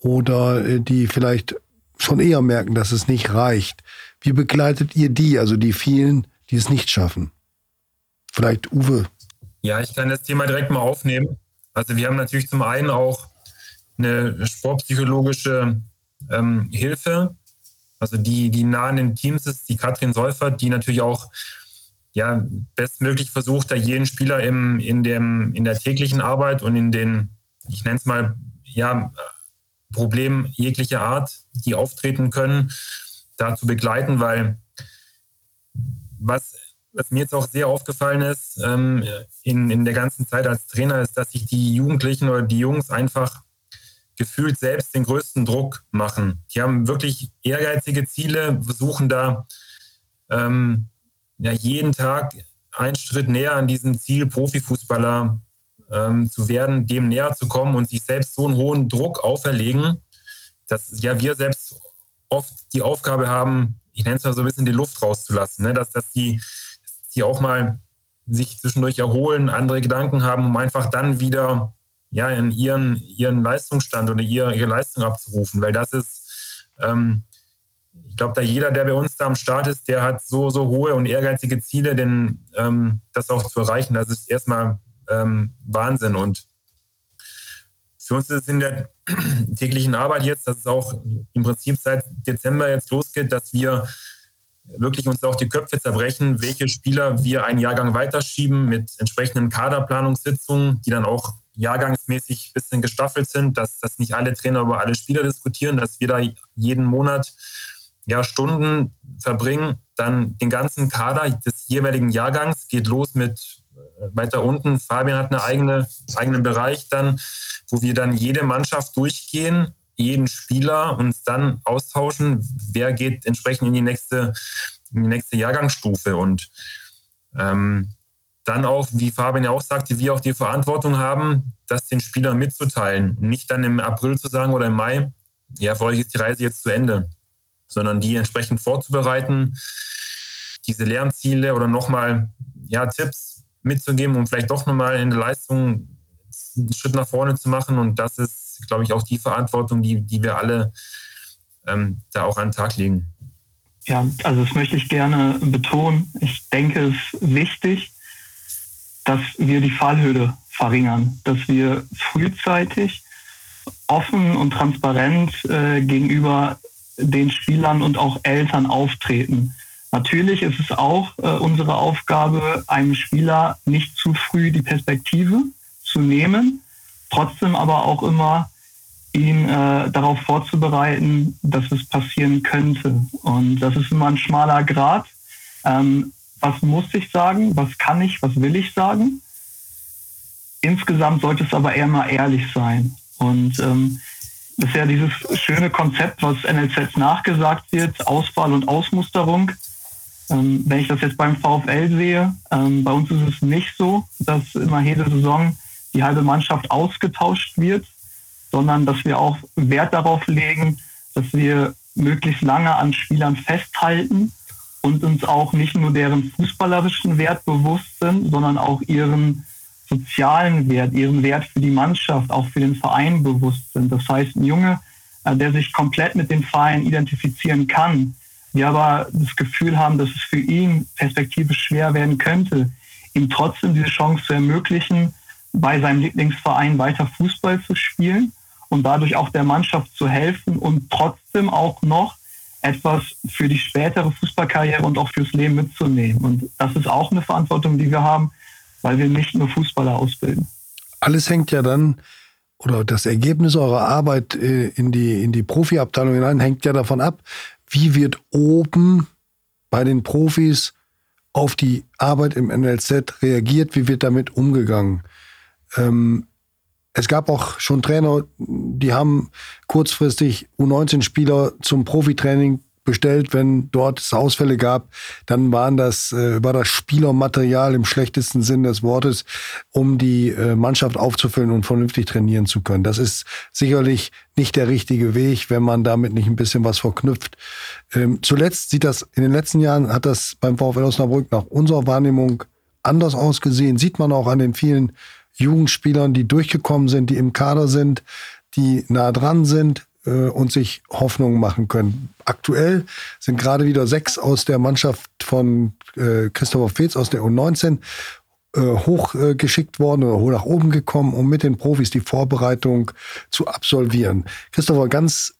C: oder äh, die vielleicht schon eher merken, dass es nicht reicht. Wie begleitet ihr die, also die vielen, die es nicht schaffen? Vielleicht Uwe.
F: Ja, ich kann das Thema direkt mal aufnehmen. Also wir haben natürlich zum einen auch eine sportpsychologische ähm, Hilfe, also die, die nah an den Teams ist, die Katrin Seufert, die natürlich auch ja, bestmöglich versucht, da jeden Spieler im, in, dem, in der täglichen Arbeit und in den, ich nenne es mal, ja, Problemen jeglicher Art, die auftreten können, da zu begleiten, weil was was mir jetzt auch sehr aufgefallen ist ähm, in, in der ganzen Zeit als Trainer, ist, dass sich die Jugendlichen oder die Jungs einfach gefühlt selbst den größten Druck machen. Die haben wirklich ehrgeizige Ziele, versuchen da ähm, ja, jeden Tag einen Schritt näher an diesem Ziel, Profifußballer ähm, zu werden, dem näher zu kommen und sich selbst so einen hohen Druck auferlegen, dass ja wir selbst oft die Aufgabe haben, ich nenne es mal so ein bisschen die Luft rauszulassen, ne? dass, dass die die auch mal sich zwischendurch erholen, andere Gedanken haben, um einfach dann wieder ja, in ihren, ihren Leistungsstand oder ihre, ihre Leistung abzurufen. Weil das ist, ähm, ich glaube, da jeder, der bei uns da am Start ist, der hat so, so hohe und ehrgeizige Ziele, denn ähm, das auch zu erreichen, das ist erstmal ähm, Wahnsinn. Und für uns ist es in der täglichen Arbeit jetzt, dass es auch im Prinzip seit Dezember jetzt losgeht, dass wir wirklich uns auch die Köpfe zerbrechen, welche Spieler wir einen Jahrgang weiterschieben mit entsprechenden Kaderplanungssitzungen, die dann auch jahrgangsmäßig ein bisschen gestaffelt sind, dass, dass nicht alle Trainer über alle Spieler diskutieren, dass wir da jeden Monat ja, Stunden verbringen, dann den ganzen Kader des jeweiligen Jahrgangs geht los mit weiter unten. Fabian hat eine eigene, eigenen Bereich dann, wo wir dann jede Mannschaft durchgehen, jeden Spieler und dann austauschen, wer geht entsprechend in die nächste, in die nächste Jahrgangsstufe. Und ähm, dann auch, wie Fabian ja auch sagte, wir auch die Verantwortung haben, das den Spielern mitzuteilen. Nicht dann im April zu sagen oder im Mai, ja, für euch ist die Reise jetzt zu Ende, sondern die entsprechend vorzubereiten, diese Lernziele oder nochmal ja, Tipps mitzugeben, um vielleicht doch nochmal in der Leistung einen Schritt nach vorne zu machen. Und das ist, glaube ich, auch die Verantwortung, die, die wir alle ähm, da auch an den Tag legen.
D: Ja, also das möchte ich gerne betonen. Ich denke, es ist wichtig, dass wir die Fallhöhe verringern, dass wir frühzeitig offen und transparent äh, gegenüber den Spielern und auch Eltern auftreten. Natürlich ist es auch äh, unsere Aufgabe, einem Spieler nicht zu früh die Perspektive zu nehmen, trotzdem aber auch immer ihn äh, darauf vorzubereiten, dass es passieren könnte. Und das ist immer ein schmaler Grad. Ähm, was muss ich sagen? Was kann ich? Was will ich sagen? Insgesamt sollte es aber eher mal ehrlich sein. Und ähm, das ist ja dieses schöne Konzept, was NLZ nachgesagt wird, Auswahl und Ausmusterung. Ähm, wenn ich das jetzt beim VfL sehe, ähm, bei uns ist es nicht so, dass immer jede Saison die halbe Mannschaft ausgetauscht wird, sondern dass wir auch Wert darauf legen, dass wir möglichst lange an Spielern festhalten und uns auch nicht nur deren fußballerischen Wert bewusst sind, sondern auch ihren sozialen Wert, ihren Wert für die Mannschaft, auch für den Verein bewusst sind. Das heißt, ein Junge, äh, der sich komplett mit dem Verein identifizieren kann, wir aber das Gefühl haben, dass es für ihn perspektivisch schwer werden könnte, ihm trotzdem diese Chance zu ermöglichen, bei seinem Lieblingsverein weiter Fußball zu spielen und dadurch auch der Mannschaft zu helfen und trotzdem auch noch etwas für die spätere Fußballkarriere und auch fürs Leben mitzunehmen. Und das ist auch eine Verantwortung, die wir haben, weil wir nicht nur Fußballer ausbilden.
C: Alles hängt ja dann, oder das Ergebnis eurer Arbeit äh, in die, in die Profiabteilung hinein hängt ja davon ab, wie wird oben bei den Profis auf die Arbeit im NLZ reagiert, wie wird damit umgegangen. Ähm, es gab auch schon Trainer, die haben kurzfristig U19-Spieler zum Profitraining bestellt, wenn dort es Ausfälle gab, dann waren das, äh, war das Spielermaterial im schlechtesten Sinn des Wortes, um die äh, Mannschaft aufzufüllen und vernünftig trainieren zu können. Das ist sicherlich nicht der richtige Weg, wenn man damit nicht ein bisschen was verknüpft. Ähm, zuletzt sieht das, in den letzten Jahren hat das beim VfL Osnabrück nach unserer Wahrnehmung anders ausgesehen. Sieht man auch an den vielen Jugendspielern, die durchgekommen sind, die im Kader sind, die nah dran sind, äh, und sich Hoffnungen machen können. Aktuell sind gerade wieder sechs aus der Mannschaft von äh, Christopher Fetz aus der U19 äh, hochgeschickt worden oder nach oben gekommen, um mit den Profis die Vorbereitung zu absolvieren. Christopher, ganz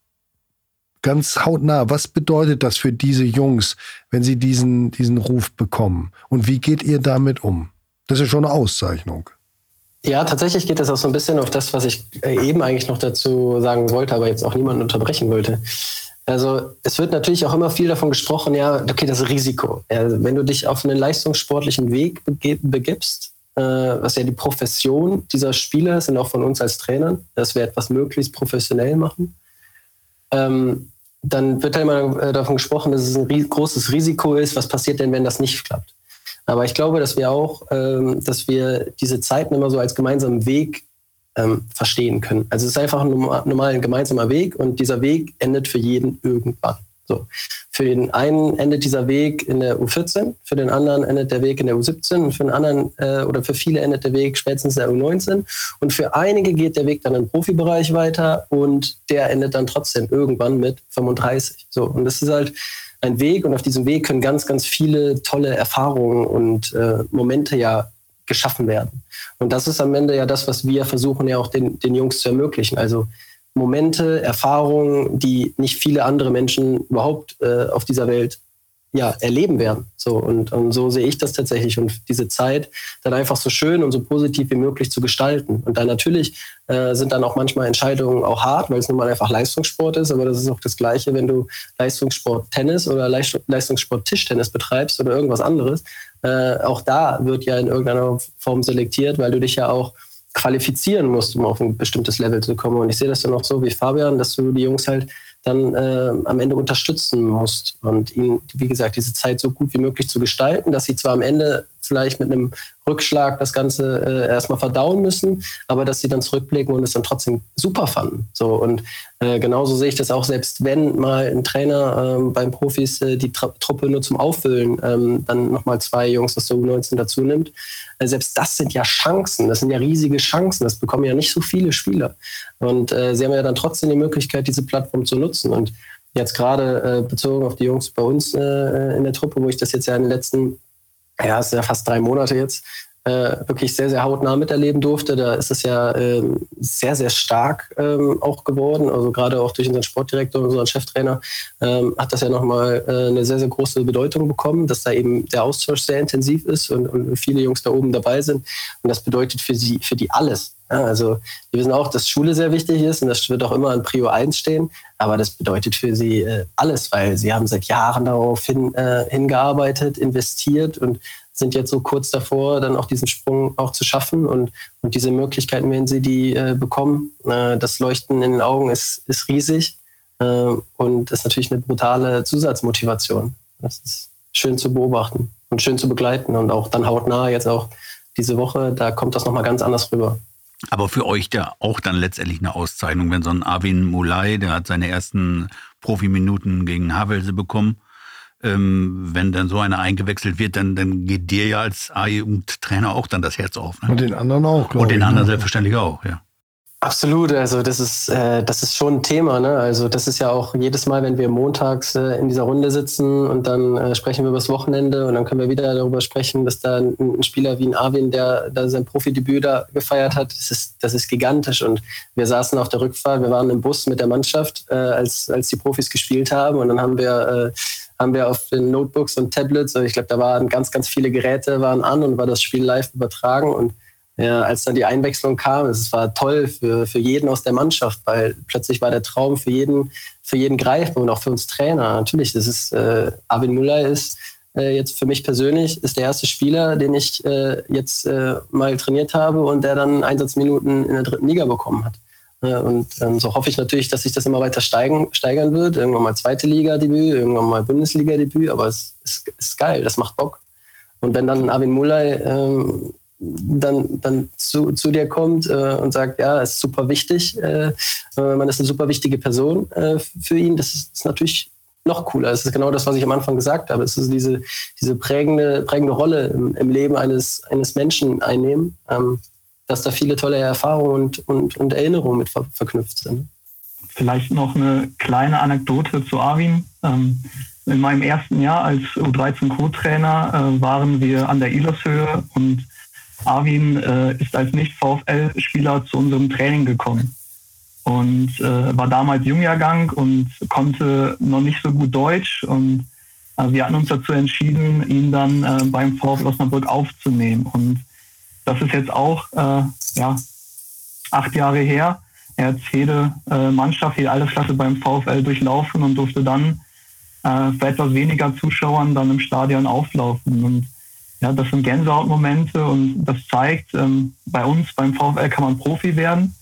C: ganz hautnah, was bedeutet das für diese Jungs, wenn sie diesen, diesen Ruf bekommen? Und wie geht ihr damit um? Das ist schon eine Auszeichnung.
A: Ja, tatsächlich geht es auch so ein bisschen auf das, was ich äh, eben eigentlich noch dazu sagen wollte, aber jetzt auch niemanden unterbrechen wollte. Also es wird natürlich auch immer viel davon gesprochen, ja, okay, das Risiko. Ja, wenn du dich auf einen leistungssportlichen Weg begibst, äh, was ja die Profession dieser Spieler ist und auch von uns als Trainern, dass wir etwas möglichst professionell machen, ähm, dann wird da immer davon gesprochen, dass es ein großes Risiko ist. Was passiert denn, wenn das nicht klappt? Aber ich glaube, dass wir auch, ähm, dass wir diese Zeiten immer so als gemeinsamen Weg ähm, verstehen können. Also es ist einfach ein normal ein gemeinsamer Weg und dieser Weg endet für jeden irgendwann. So. Für den einen endet dieser Weg in der U14, für den anderen endet der Weg in der U17 und für den anderen äh, oder für viele endet der Weg spätestens in der U19 und für einige geht der Weg dann im Profibereich weiter und der endet dann trotzdem irgendwann mit 35. So und das ist halt ein Weg und auf diesem Weg können ganz, ganz viele tolle Erfahrungen und äh, Momente ja geschaffen werden. Und das ist am Ende ja das, was wir versuchen ja auch den, den Jungs zu ermöglichen. Also Momente, Erfahrungen, die nicht viele andere Menschen überhaupt äh, auf dieser Welt ja, erleben werden. So, und, und so sehe ich das tatsächlich. Und diese Zeit dann einfach so schön und so positiv wie möglich zu gestalten. Und dann natürlich äh, sind dann auch manchmal Entscheidungen auch hart, weil es nun mal einfach Leistungssport ist. Aber das ist auch das Gleiche, wenn du Leistungssport Tennis oder Leistungssport Tischtennis betreibst oder irgendwas anderes. Äh, auch da wird ja in irgendeiner Form selektiert, weil du dich ja auch qualifizieren musst, um auf ein bestimmtes Level zu kommen. Und ich sehe das dann auch so wie Fabian, dass du die Jungs halt dann äh, am Ende unterstützen musst und ihnen, wie gesagt, diese Zeit so gut wie möglich zu gestalten, dass sie zwar am Ende vielleicht mit einem Rückschlag das Ganze äh, erstmal verdauen müssen, aber dass sie dann zurückblicken und es dann trotzdem super fanden. So und äh, genauso sehe ich das auch, selbst wenn mal ein Trainer ähm, beim Profis äh, die Tra Truppe nur zum Auffüllen ähm, dann nochmal zwei Jungs aus der U19 dazu nimmt. Äh, selbst das sind ja Chancen, das sind ja riesige Chancen, das bekommen ja nicht so viele Spieler. Und äh, sie haben ja dann trotzdem die Möglichkeit, diese Plattform zu nutzen. Und jetzt gerade äh, bezogen auf die Jungs bei uns äh, in der Truppe, wo ich das jetzt ja in den letzten ja, es ist ja fast drei Monate jetzt, äh, wirklich sehr, sehr hautnah miterleben durfte. Da ist es ja ähm, sehr, sehr stark ähm, auch geworden. Also gerade auch durch unseren Sportdirektor, unseren Cheftrainer, ähm, hat das ja nochmal äh, eine sehr, sehr große Bedeutung bekommen, dass da eben der Austausch sehr intensiv ist und, und viele Jungs da oben dabei sind. Und das bedeutet für sie, für die alles. Ja, also wir wissen auch, dass Schule sehr wichtig ist und das wird auch immer an Prio 1 stehen. Aber das bedeutet für sie äh, alles, weil sie haben seit Jahren darauf hin, äh, hingearbeitet, investiert und sind jetzt so kurz davor, dann auch diesen Sprung auch zu schaffen und, und diese Möglichkeiten, wenn sie die äh, bekommen, äh, das Leuchten in den Augen ist, ist riesig äh, und ist natürlich eine brutale Zusatzmotivation. Das ist schön zu beobachten und schön zu begleiten und auch dann hautnah jetzt auch diese Woche, da kommt das nochmal ganz anders rüber.
E: Aber für euch ja auch dann letztendlich eine Auszeichnung, wenn so ein Arvin Mulai, der hat seine ersten Profiminuten gegen Havelse bekommen, ähm, wenn dann so einer eingewechselt wird, dann, dann geht dir ja als A-Jugendtrainer auch dann das Herz auf.
C: Ne? Und den anderen auch,
E: glaube ich. Und den anderen ne? selbstverständlich auch, ja.
A: Absolut, also das ist, äh, das ist schon ein Thema. Ne? Also das ist ja auch jedes Mal, wenn wir montags äh, in dieser Runde sitzen und dann äh, sprechen wir über das Wochenende und dann können wir wieder darüber sprechen, dass da ein, ein Spieler wie ein Arvin, der da sein Profidebüt da gefeiert hat, das ist, das ist gigantisch. Und wir saßen auf der Rückfahrt, wir waren im Bus mit der Mannschaft, äh, als, als die Profis gespielt haben und dann haben wir äh, haben wir auf den Notebooks und Tablets, ich glaube, da waren ganz, ganz viele Geräte waren an und war das Spiel live übertragen. Und ja, als dann die Einwechslung kam, es war toll für, für jeden aus der Mannschaft, weil plötzlich war der Traum für jeden, für jeden greifbar und auch für uns Trainer. Natürlich, das ist, äh, Arvin Müller ist äh, jetzt für mich persönlich, ist der erste Spieler, den ich äh, jetzt äh, mal trainiert habe und der dann Einsatzminuten in der dritten Liga bekommen hat. Und ähm, so hoffe ich natürlich, dass sich das immer weiter steigen, steigern wird. Irgendwann mal zweite Liga-Debüt, irgendwann mal Bundesliga-Debüt, aber es ist, ist, geil, das macht Bock. Und wenn dann Arvin Mulay ähm, dann, dann zu, zu dir kommt äh, und sagt, ja, ist super wichtig, äh, man ist eine super wichtige Person äh, für ihn, das ist, ist natürlich noch cooler. Es ist genau das, was ich am Anfang gesagt habe. Es ist diese, diese prägende, prägende Rolle im, im Leben eines, eines Menschen einnehmen. Ähm, dass da viele tolle Erfahrungen und, und, und Erinnerungen mit ver verknüpft sind.
D: Vielleicht noch eine kleine Anekdote zu Arvin. Ähm, in meinem ersten Jahr als U13 Co-Trainer äh, waren wir an der Ilershöhe und Arvin äh, ist als Nicht-VfL-Spieler zu unserem Training gekommen und äh, war damals Jungjahrgang und konnte noch nicht so gut Deutsch und äh, wir hatten uns dazu entschieden, ihn dann äh, beim VfL Osnabrück aufzunehmen und das ist jetzt auch äh, ja, acht Jahre her. Er hat jede äh, Mannschaft, jede Altersklasse beim VfL durchlaufen und durfte dann für etwas weniger Zuschauern dann im Stadion auflaufen. Und ja, das sind Gänsehautmomente und das zeigt, ähm, bei uns beim VfL kann man Profi werden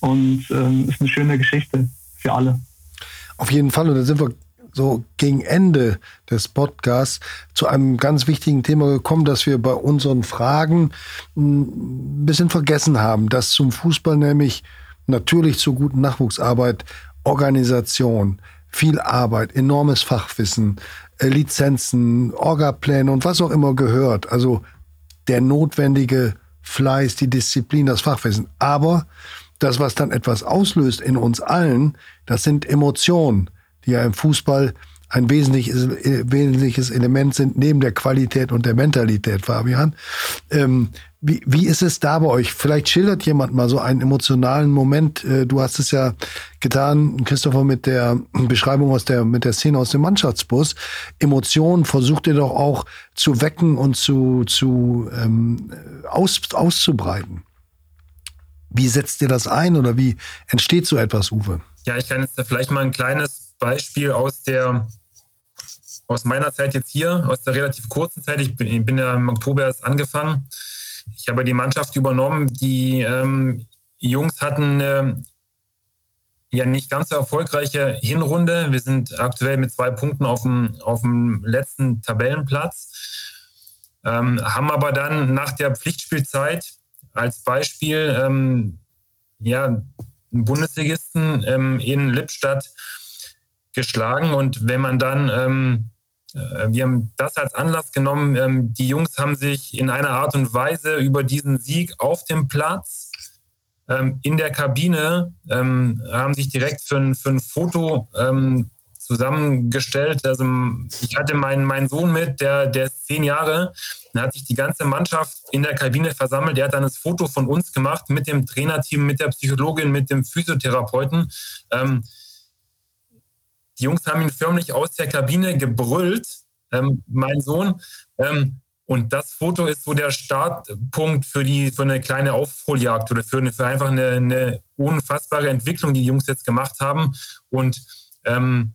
D: und ähm, ist eine schöne Geschichte für alle.
C: Auf jeden Fall. Und da sind wir so gegen Ende des Podcasts zu einem ganz wichtigen Thema gekommen, dass wir bei unseren Fragen ein bisschen vergessen haben, dass zum Fußball nämlich natürlich zur guten Nachwuchsarbeit Organisation, viel Arbeit, enormes Fachwissen, Lizenzen, Orgapläne und was auch immer gehört. Also der notwendige Fleiß, die Disziplin, das Fachwissen. Aber das, was dann etwas auslöst in uns allen, das sind Emotionen die ja im Fußball ein wesentliches, wesentliches Element sind neben der Qualität und der Mentalität, Fabian. Ähm, wie, wie ist es da bei euch? Vielleicht schildert jemand mal so einen emotionalen Moment. Äh, du hast es ja getan, Christopher, mit der Beschreibung aus der, mit der Szene aus dem Mannschaftsbus. Emotionen versucht ihr doch auch zu wecken und zu, zu ähm, aus, auszubreiten. Wie setzt ihr das ein oder wie entsteht so etwas, Uwe?
F: Ja, ich kann jetzt vielleicht mal ein kleines Beispiel aus der aus meiner Zeit jetzt hier, aus der relativ kurzen Zeit. Ich bin, ich bin ja im Oktober erst angefangen. Ich habe die Mannschaft übernommen. Die ähm, Jungs hatten äh, ja nicht ganz so erfolgreiche Hinrunde. Wir sind aktuell mit zwei Punkten auf dem, auf dem letzten Tabellenplatz. Ähm, haben aber dann nach der Pflichtspielzeit als Beispiel ähm, ja, einen Bundesligisten ähm, in Lippstadt geschlagen. Und wenn man dann ähm, äh, wir haben das als Anlass genommen. Ähm, die Jungs haben sich in einer Art und Weise über diesen Sieg auf dem Platz ähm, in der Kabine ähm, haben sich direkt für ein, für ein Foto zusammengestellt. Also ich hatte meinen, meinen Sohn mit, der, der ist zehn Jahre. Da hat sich die ganze Mannschaft in der Kabine versammelt. Der hat dann das Foto von uns gemacht mit dem Trainerteam, mit der Psychologin, mit dem Physiotherapeuten. Die Jungs haben ihn förmlich aus der Kabine gebrüllt, ähm, mein Sohn. Ähm, und das Foto ist so der Startpunkt für, die, für eine kleine Aufholjagd oder für, eine, für einfach eine, eine unfassbare Entwicklung, die die Jungs jetzt gemacht haben. Und ähm,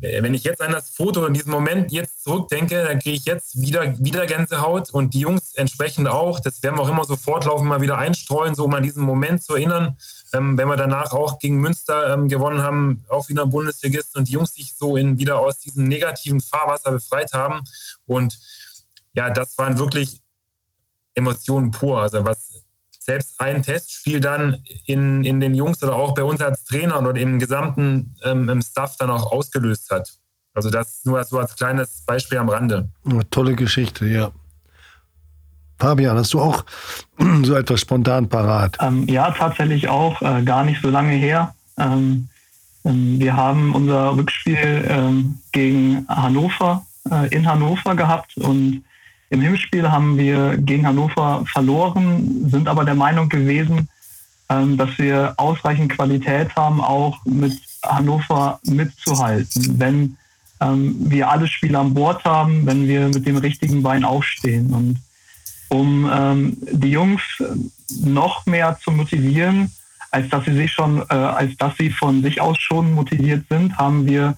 F: wenn ich jetzt an das Foto in diesem Moment jetzt zurückdenke, dann kriege ich jetzt wieder, wieder Gänsehaut und die Jungs entsprechend auch. Das werden wir auch immer so fortlaufend mal wieder einstreuen, so um an diesen Moment zu erinnern. Ähm, wenn wir danach auch gegen Münster ähm, gewonnen haben, auch wieder Bundesligisten und die Jungs sich so in, wieder aus diesem negativen Fahrwasser befreit haben. Und ja, das waren wirklich Emotionen pur. Also was selbst ein Testspiel dann in, in den Jungs oder auch bei uns als Trainer oder im gesamten ähm, im Staff dann auch ausgelöst hat. Also das nur so als kleines Beispiel am Rande.
C: Eine tolle Geschichte, ja. Fabian, hast du auch so etwas spontan parat?
D: Ähm, ja, tatsächlich auch, äh, gar nicht so lange her. Ähm, ähm wir haben unser Rückspiel ähm, gegen Hannover äh, in Hannover gehabt und im Hinspiel haben wir gegen Hannover verloren, sind aber der Meinung gewesen, ähm, dass wir ausreichend Qualität haben, auch mit Hannover mitzuhalten, wenn ähm, wir alle Spiele an Bord haben, wenn wir mit dem richtigen Bein aufstehen. Und um ähm, die Jungs noch mehr zu motivieren, als dass sie sich schon, äh, als dass sie von sich aus schon motiviert sind, haben wir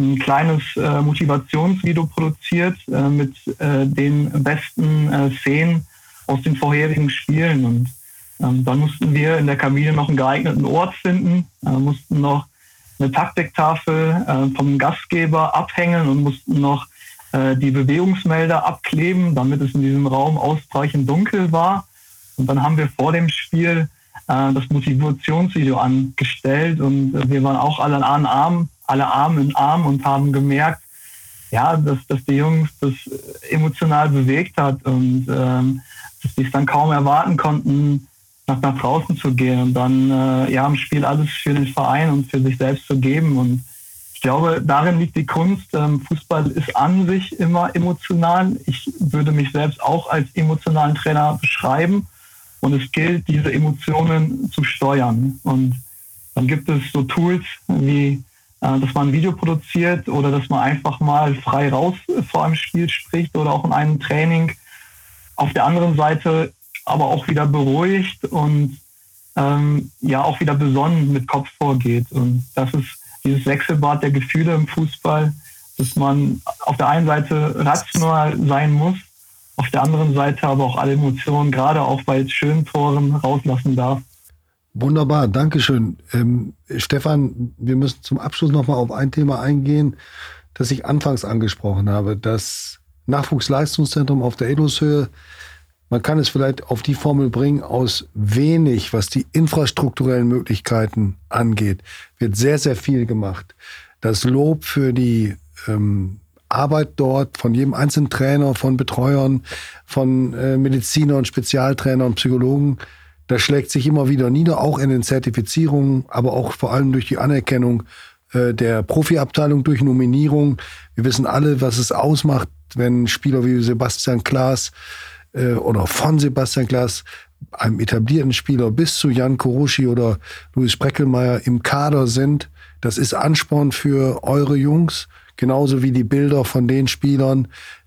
D: ein kleines äh, Motivationsvideo produziert äh, mit äh, den besten äh, Szenen aus den vorherigen Spielen. Und ähm, dann mussten wir in der Kabine noch einen geeigneten Ort finden, äh, mussten noch eine Taktiktafel äh, vom Gastgeber abhängen und mussten noch die Bewegungsmelder abkleben, damit es in diesem Raum ausreichend dunkel war. Und dann haben wir vor dem Spiel das Motivationsvideo angestellt und wir waren auch alle an Arm alle Arm in Arm und haben gemerkt, ja, dass, dass die Jungs das emotional bewegt hat und ähm, dass die es dann kaum erwarten konnten, nach, nach draußen zu gehen und dann äh, ja, im Spiel alles für den Verein und für sich selbst zu geben. Und ich glaube, darin liegt die Kunst. Ähm, Fußball ist an sich immer emotional. Ich würde mich selbst auch als emotionalen Trainer beschreiben. Und es gilt, diese Emotionen zu steuern. Und dann gibt es so Tools wie dass man ein Video produziert oder dass man einfach mal frei raus vor einem Spiel spricht oder auch in einem Training. Auf der anderen Seite aber auch wieder beruhigt und ähm, ja auch wieder besonnen mit Kopf vorgeht. Und das ist dieses Wechselbad der Gefühle im Fußball, dass man auf der einen Seite rational sein muss, auf der anderen Seite aber auch alle Emotionen, gerade auch bei schönen Toren, rauslassen darf.
C: Wunderbar, Dankeschön. Ähm, Stefan, wir müssen zum Abschluss nochmal auf ein Thema eingehen, das ich anfangs angesprochen habe. Das Nachwuchsleistungszentrum auf der Edoshöhe, man kann es vielleicht auf die Formel bringen, aus wenig, was die infrastrukturellen Möglichkeiten angeht, wird sehr, sehr viel gemacht. Das Lob für die ähm, Arbeit dort von jedem einzelnen Trainer, von Betreuern, von äh, Medizinern, Spezialtrainern, Psychologen, das schlägt sich immer wieder nieder, auch in den Zertifizierungen, aber auch vor allem durch die Anerkennung äh, der Profiabteilung durch Nominierung. Wir wissen alle, was es ausmacht, wenn Spieler wie Sebastian Klaas äh, oder von Sebastian Klaas einem etablierten Spieler bis zu Jan Koruschi oder Luis Breckelmeier im Kader sind. Das ist Ansporn für eure Jungs, genauso wie die Bilder von den Spielern,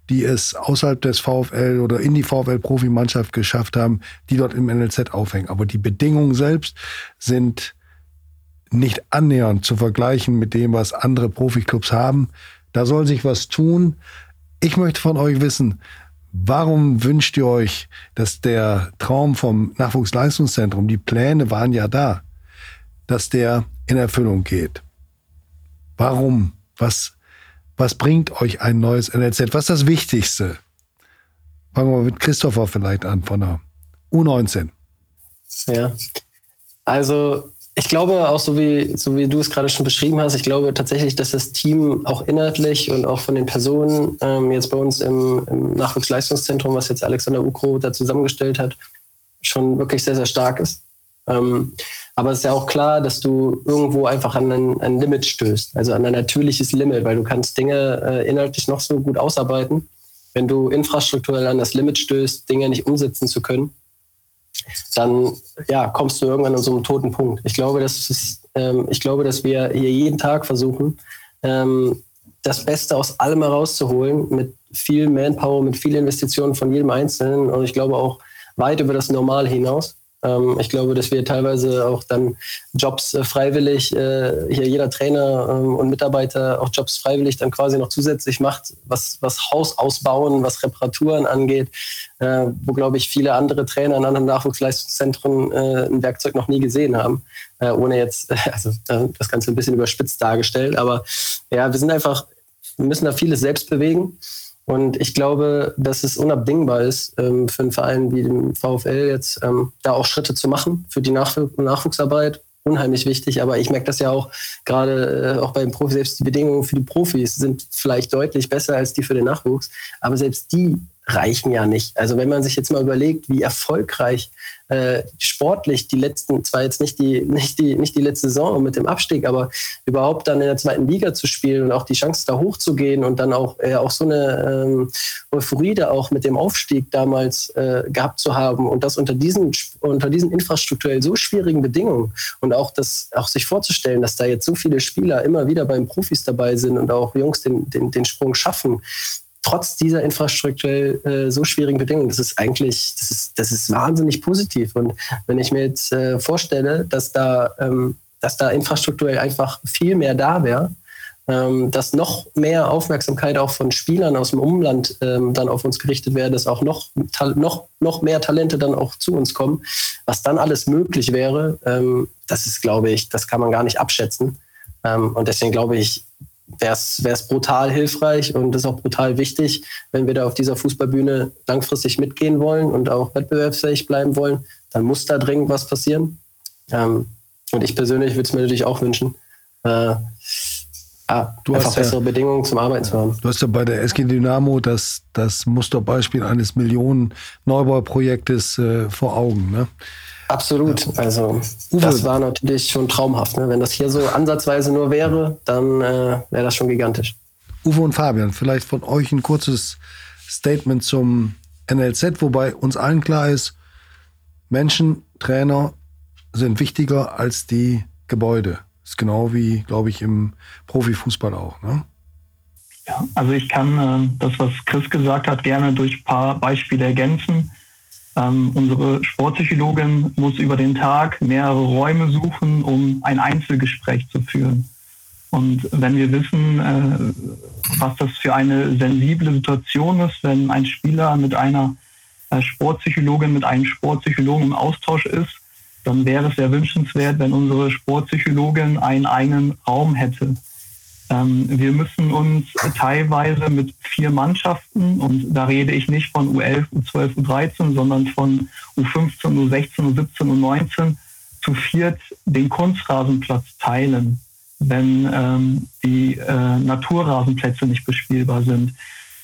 C: die es außerhalb des VfL oder in die VfL-Profimannschaft geschafft haben, die dort im NLZ aufhängen. Aber die Bedingungen selbst sind nicht annähernd zu vergleichen mit dem, was andere Profiklubs haben. Da soll sich was tun. Ich möchte von euch wissen, warum wünscht ihr euch, dass der Traum vom Nachwuchsleistungszentrum, die Pläne waren ja da, dass der in Erfüllung geht? Warum? Was, was bringt euch ein neues NLZ? Was ist das Wichtigste? Fangen wir mit Christopher vielleicht an von der U19.
A: Ja, also ich glaube auch so wie, so wie du es gerade schon beschrieben hast, ich glaube tatsächlich, dass das Team auch inhaltlich und auch von den Personen ähm, jetzt bei uns im, im Nachwuchsleistungszentrum, was jetzt Alexander Ukro da zusammengestellt hat, schon wirklich sehr, sehr stark ist. Ähm, aber es ist ja auch klar, dass du irgendwo einfach an ein, ein, Limit stößt, also an ein natürliches Limit, weil du kannst Dinge äh, inhaltlich noch so gut ausarbeiten. Wenn du infrastrukturell an das Limit stößt, Dinge nicht umsetzen zu können, dann ja, kommst du irgendwann an so einem toten Punkt. Ich glaube, dass, ist, ähm, ich glaube, dass wir hier jeden Tag versuchen, ähm, das Beste aus allem herauszuholen, mit viel Manpower, mit viel Investitionen von jedem Einzelnen und ich glaube auch weit über das Normal hinaus. Ähm, ich glaube, dass wir teilweise auch dann Jobs äh, freiwillig, äh, hier jeder Trainer ähm, und Mitarbeiter auch Jobs freiwillig dann quasi noch zusätzlich macht, was, was Haus ausbauen, was Reparaturen angeht, äh, wo, glaube ich, viele andere Trainer in anderen Nachwuchsleistungszentren äh, ein Werkzeug noch nie gesehen haben. Äh, ohne jetzt, also äh, das Ganze ein bisschen überspitzt dargestellt. Aber ja, wir sind einfach, wir müssen da vieles selbst bewegen. Und ich glaube, dass es unabdingbar ist, ähm, für einen Verein wie den VfL jetzt ähm, da auch Schritte zu machen für die Nachwuchsarbeit. Unheimlich wichtig, aber ich merke das ja auch gerade äh, auch beim Profi, selbst die Bedingungen für die Profis sind vielleicht deutlich besser als die für den Nachwuchs, aber selbst die reichen ja nicht. Also wenn man sich jetzt mal überlegt, wie erfolgreich äh, sportlich die letzten, zwar jetzt nicht die, nicht, die, nicht die letzte Saison mit dem Abstieg, aber überhaupt dann in der zweiten Liga zu spielen und auch die Chance da hochzugehen und dann auch, äh, auch so eine ähm, Euphorie da auch mit dem Aufstieg damals äh, gehabt zu haben und das unter diesen, unter diesen infrastrukturell so schwierigen Bedingungen und auch das, auch sich vorzustellen, dass da jetzt so viele Spieler immer wieder beim Profis dabei sind und auch Jungs den, den, den Sprung schaffen, trotz dieser infrastrukturell äh, so schwierigen Bedingungen. Das ist eigentlich, das ist, das ist wahnsinnig positiv. Und wenn ich mir jetzt äh, vorstelle, dass da, ähm, dass da infrastrukturell einfach viel mehr da wäre, ähm, dass noch mehr Aufmerksamkeit auch von Spielern aus dem Umland ähm, dann auf uns gerichtet wäre, dass auch noch, noch, noch mehr Talente dann auch zu uns kommen, was dann alles möglich wäre, ähm, das ist, glaube ich, das kann man gar nicht abschätzen. Ähm, und deswegen glaube ich, wäre es brutal hilfreich und ist auch brutal wichtig, wenn wir da auf dieser Fußballbühne langfristig mitgehen wollen und auch wettbewerbsfähig bleiben wollen, dann muss da dringend was passieren. Ähm, und ich persönlich würde es mir natürlich auch wünschen, äh, Ah, du einfach hast bessere ja, Bedingungen zum Arbeiten zu haben.
C: Du hast ja bei der SG Dynamo das, das Musterbeispiel eines Millionen-Neubauprojektes äh, vor Augen. Ne?
A: Absolut. Also Uwe. das war natürlich schon traumhaft. Ne? Wenn das hier so ansatzweise nur wäre, dann äh, wäre das schon gigantisch.
C: Uwe und Fabian, vielleicht von euch ein kurzes Statement zum NLZ, wobei uns allen klar ist, Menschen, Trainer sind wichtiger als die Gebäude. Das ist genau wie, glaube ich, im Profifußball auch. Ne?
D: Ja, also ich kann äh, das, was Chris gesagt hat, gerne durch ein paar Beispiele ergänzen. Ähm, unsere Sportpsychologin muss über den Tag mehrere Räume suchen, um ein Einzelgespräch zu führen. Und wenn wir wissen, äh, was das für eine sensible Situation ist, wenn ein Spieler mit einer äh, Sportpsychologin, mit einem Sportpsychologen im Austausch ist, dann wäre es sehr wünschenswert, wenn unsere Sportpsychologin einen eigenen Raum hätte, wir müssen uns teilweise mit vier Mannschaften, und da rede ich nicht von U11, U12, U13, sondern von U15, U16, U17, U19, zu viert den Kunstrasenplatz teilen, wenn ähm, die äh, Naturrasenplätze nicht bespielbar sind.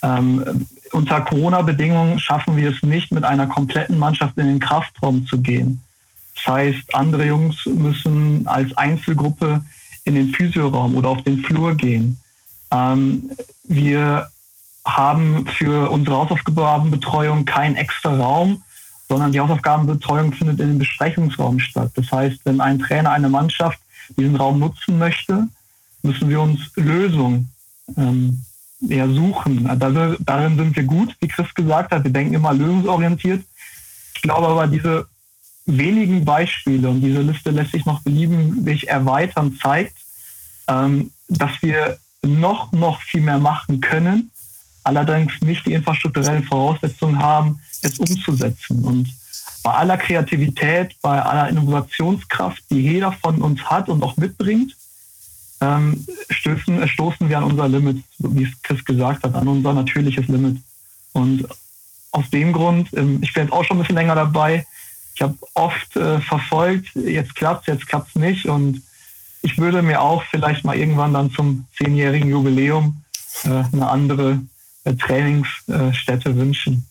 D: Ähm, unter Corona-Bedingungen schaffen wir es nicht, mit einer kompletten Mannschaft in den Kraftraum zu gehen. Das heißt, andere Jungs müssen als Einzelgruppe in den Physioraum oder auf den Flur gehen. Ähm, wir haben für unsere Hausaufgabenbetreuung keinen extra Raum, sondern die Hausaufgabenbetreuung findet in dem Besprechungsraum statt. Das heißt, wenn ein Trainer eine Mannschaft diesen Raum nutzen möchte, müssen wir uns Lösungen ähm, ja, suchen. Also, darin sind wir gut, wie Chris gesagt hat. Wir denken immer lösungsorientiert. Ich glaube aber, diese wenigen Beispiele, und diese Liste lässt sich noch beliebig erweitern, zeigt, ähm, dass wir noch, noch viel mehr machen können, allerdings nicht die infrastrukturellen Voraussetzungen haben, es umzusetzen. Und bei aller Kreativität, bei aller Innovationskraft, die jeder von uns hat und auch mitbringt, ähm, stößen, stoßen wir an unser Limit, wie es Chris gesagt hat, an unser natürliches Limit. Und aus dem Grund, ähm, ich bin jetzt auch schon ein bisschen länger dabei, ich habe oft äh, verfolgt, jetzt klappt es, jetzt klappt es nicht. Und ich würde mir auch vielleicht mal irgendwann dann zum zehnjährigen Jubiläum äh, eine andere äh, Trainingsstätte wünschen.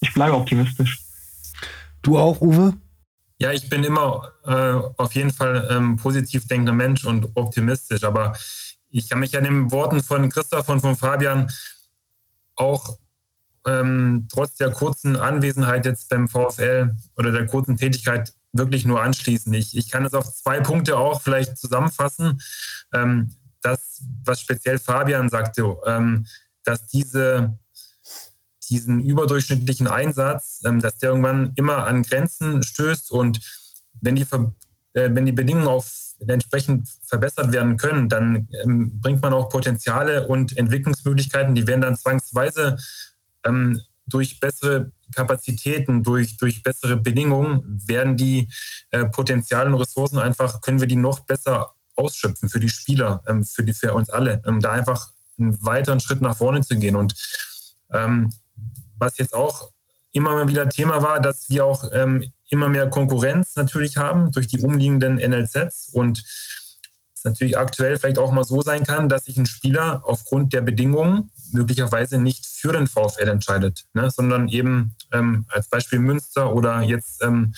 D: Ich bleibe optimistisch.
C: Du auch, Uwe?
F: Ja, ich bin immer äh, auf jeden Fall ähm, positiv denkender Mensch und optimistisch, aber ich kann mich an den Worten von Christoph und von Fabian auch ähm, trotz der kurzen Anwesenheit jetzt beim VfL oder der kurzen Tätigkeit wirklich nur anschließen. Ich, ich kann es auf zwei Punkte auch vielleicht zusammenfassen. Ähm, das, was speziell Fabian sagte, ähm, dass diese diesen überdurchschnittlichen Einsatz, ähm, dass der irgendwann immer an Grenzen stößt und wenn die, äh, wenn die Bedingungen auf entsprechend verbessert werden können, dann ähm, bringt man auch Potenziale und Entwicklungsmöglichkeiten, die werden dann zwangsweise ähm, durch bessere Kapazitäten, durch, durch bessere Bedingungen werden die äh, Potenziale und Ressourcen einfach, können wir die noch besser ausschöpfen für die Spieler, ähm, für, die, für uns alle, um da einfach einen weiteren Schritt nach vorne zu gehen. Und ähm, was jetzt auch immer wieder Thema war, dass wir auch ähm, immer mehr Konkurrenz natürlich haben durch die umliegenden NLZs und es natürlich aktuell vielleicht auch mal so sein kann, dass sich ein Spieler aufgrund der Bedingungen möglicherweise nicht für den VfL entscheidet, ne, sondern eben ähm, als Beispiel Münster oder jetzt ähm,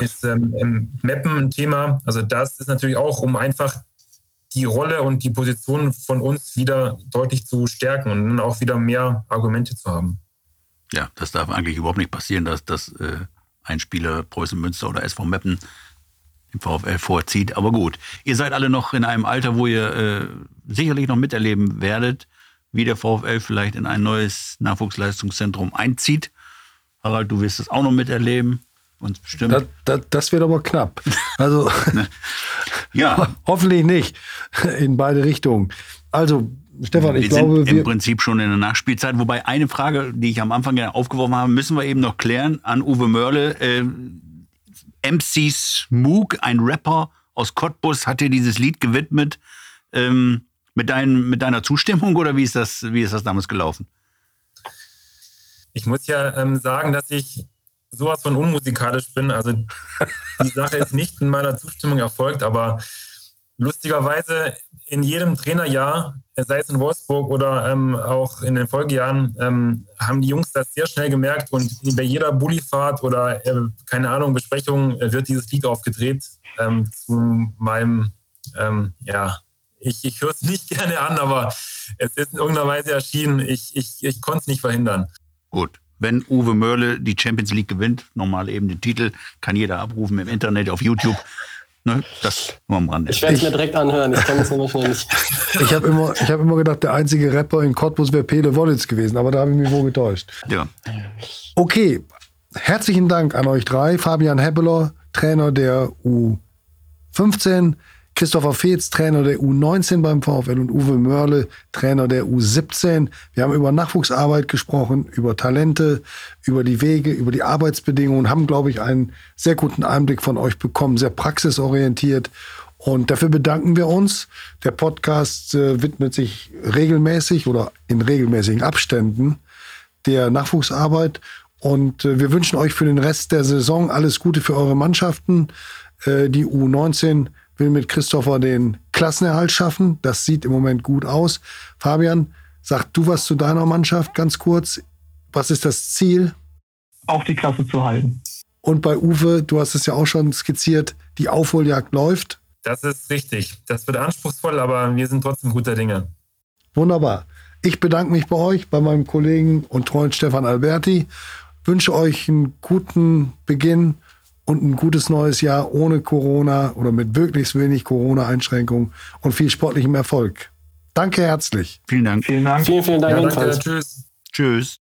F: ist ähm, Mappen ein Thema. Also das ist natürlich auch, um einfach die Rolle und die Position von uns wieder deutlich zu stärken und dann auch wieder mehr Argumente zu haben.
E: Ja, das darf eigentlich überhaupt nicht passieren, dass, dass äh, ein Spieler Preußen Münster oder SV Meppen im VfL vorzieht. Aber gut, ihr seid alle noch in einem Alter, wo ihr äh, sicherlich noch miterleben werdet, wie der VfL vielleicht in ein neues Nachwuchsleistungszentrum einzieht. Harald, du wirst es auch noch miterleben. Uns bestimmt.
C: Das, das, das wird aber knapp. Also
E: ja.
C: hoffentlich nicht in beide Richtungen. Also Stefan, ich
E: wir
C: glaube,
E: sind im Prinzip schon in der Nachspielzeit. Wobei eine Frage, die ich am Anfang ja aufgeworfen habe, müssen wir eben noch klären an Uwe Mörle. Äh, MC Smook, ein Rapper aus Cottbus, hat dir dieses Lied gewidmet. Ähm, mit, dein, mit deiner Zustimmung oder wie ist das, wie ist das damals gelaufen?
F: Ich muss ja ähm, sagen, dass ich sowas von unmusikalisch bin. Also die Sache ist nicht in meiner Zustimmung erfolgt, aber lustigerweise in jedem Trainerjahr, sei es in Wolfsburg oder ähm, auch in den Folgejahren, ähm, haben die Jungs das sehr schnell gemerkt und bei jeder Bullifahrt oder äh, keine Ahnung Besprechung äh, wird dieses Lied aufgedreht ähm, zu meinem ähm, ja ich, ich höre es nicht gerne an, aber es ist in irgendeiner Weise erschienen. Ich, ich, ich konnte es nicht verhindern.
E: Gut. Wenn Uwe Mörle die Champions League gewinnt, nochmal eben den Titel, kann jeder abrufen im Internet, auf YouTube. Ne, das nur am Rande.
A: Ich werde es mir direkt anhören, ich kann es nämlich noch nicht.
C: Ich habe immer, hab immer gedacht, der einzige Rapper in Cottbus wäre Pele Wollitz gewesen, aber da habe ich mich wohl getäuscht.
E: Ja.
C: Okay, herzlichen Dank an euch drei. Fabian Heppeler, Trainer der U15, Christopher Feetz, Trainer der U19 beim VfL und Uwe Mörle, Trainer der U17. Wir haben über Nachwuchsarbeit gesprochen, über Talente, über die Wege, über die Arbeitsbedingungen, haben, glaube ich, einen sehr guten Einblick von euch bekommen, sehr praxisorientiert. Und dafür bedanken wir uns. Der Podcast äh, widmet sich regelmäßig oder in regelmäßigen Abständen der Nachwuchsarbeit. Und äh, wir wünschen euch für den Rest der Saison alles Gute für eure Mannschaften. Äh, die U19 will mit Christopher den Klassenerhalt schaffen. Das sieht im Moment gut aus. Fabian, sag du was zu deiner Mannschaft ganz kurz. Was ist das Ziel?
D: Auch die Klasse zu halten.
C: Und bei Uwe, du hast es ja auch schon skizziert, die Aufholjagd läuft.
F: Das ist richtig. Das wird anspruchsvoll, aber wir sind trotzdem guter Dinge.
C: Wunderbar. Ich bedanke mich bei euch, bei meinem Kollegen und treuen Stefan Alberti. Wünsche euch einen guten Beginn und ein gutes neues Jahr ohne Corona oder mit möglichst wenig Corona-Einschränkungen und viel sportlichem Erfolg. Danke herzlich.
E: Vielen Dank.
D: Vielen Dank.
A: Vielen, vielen Dank
F: Ja, danke. Tschüss.
E: Tschüss.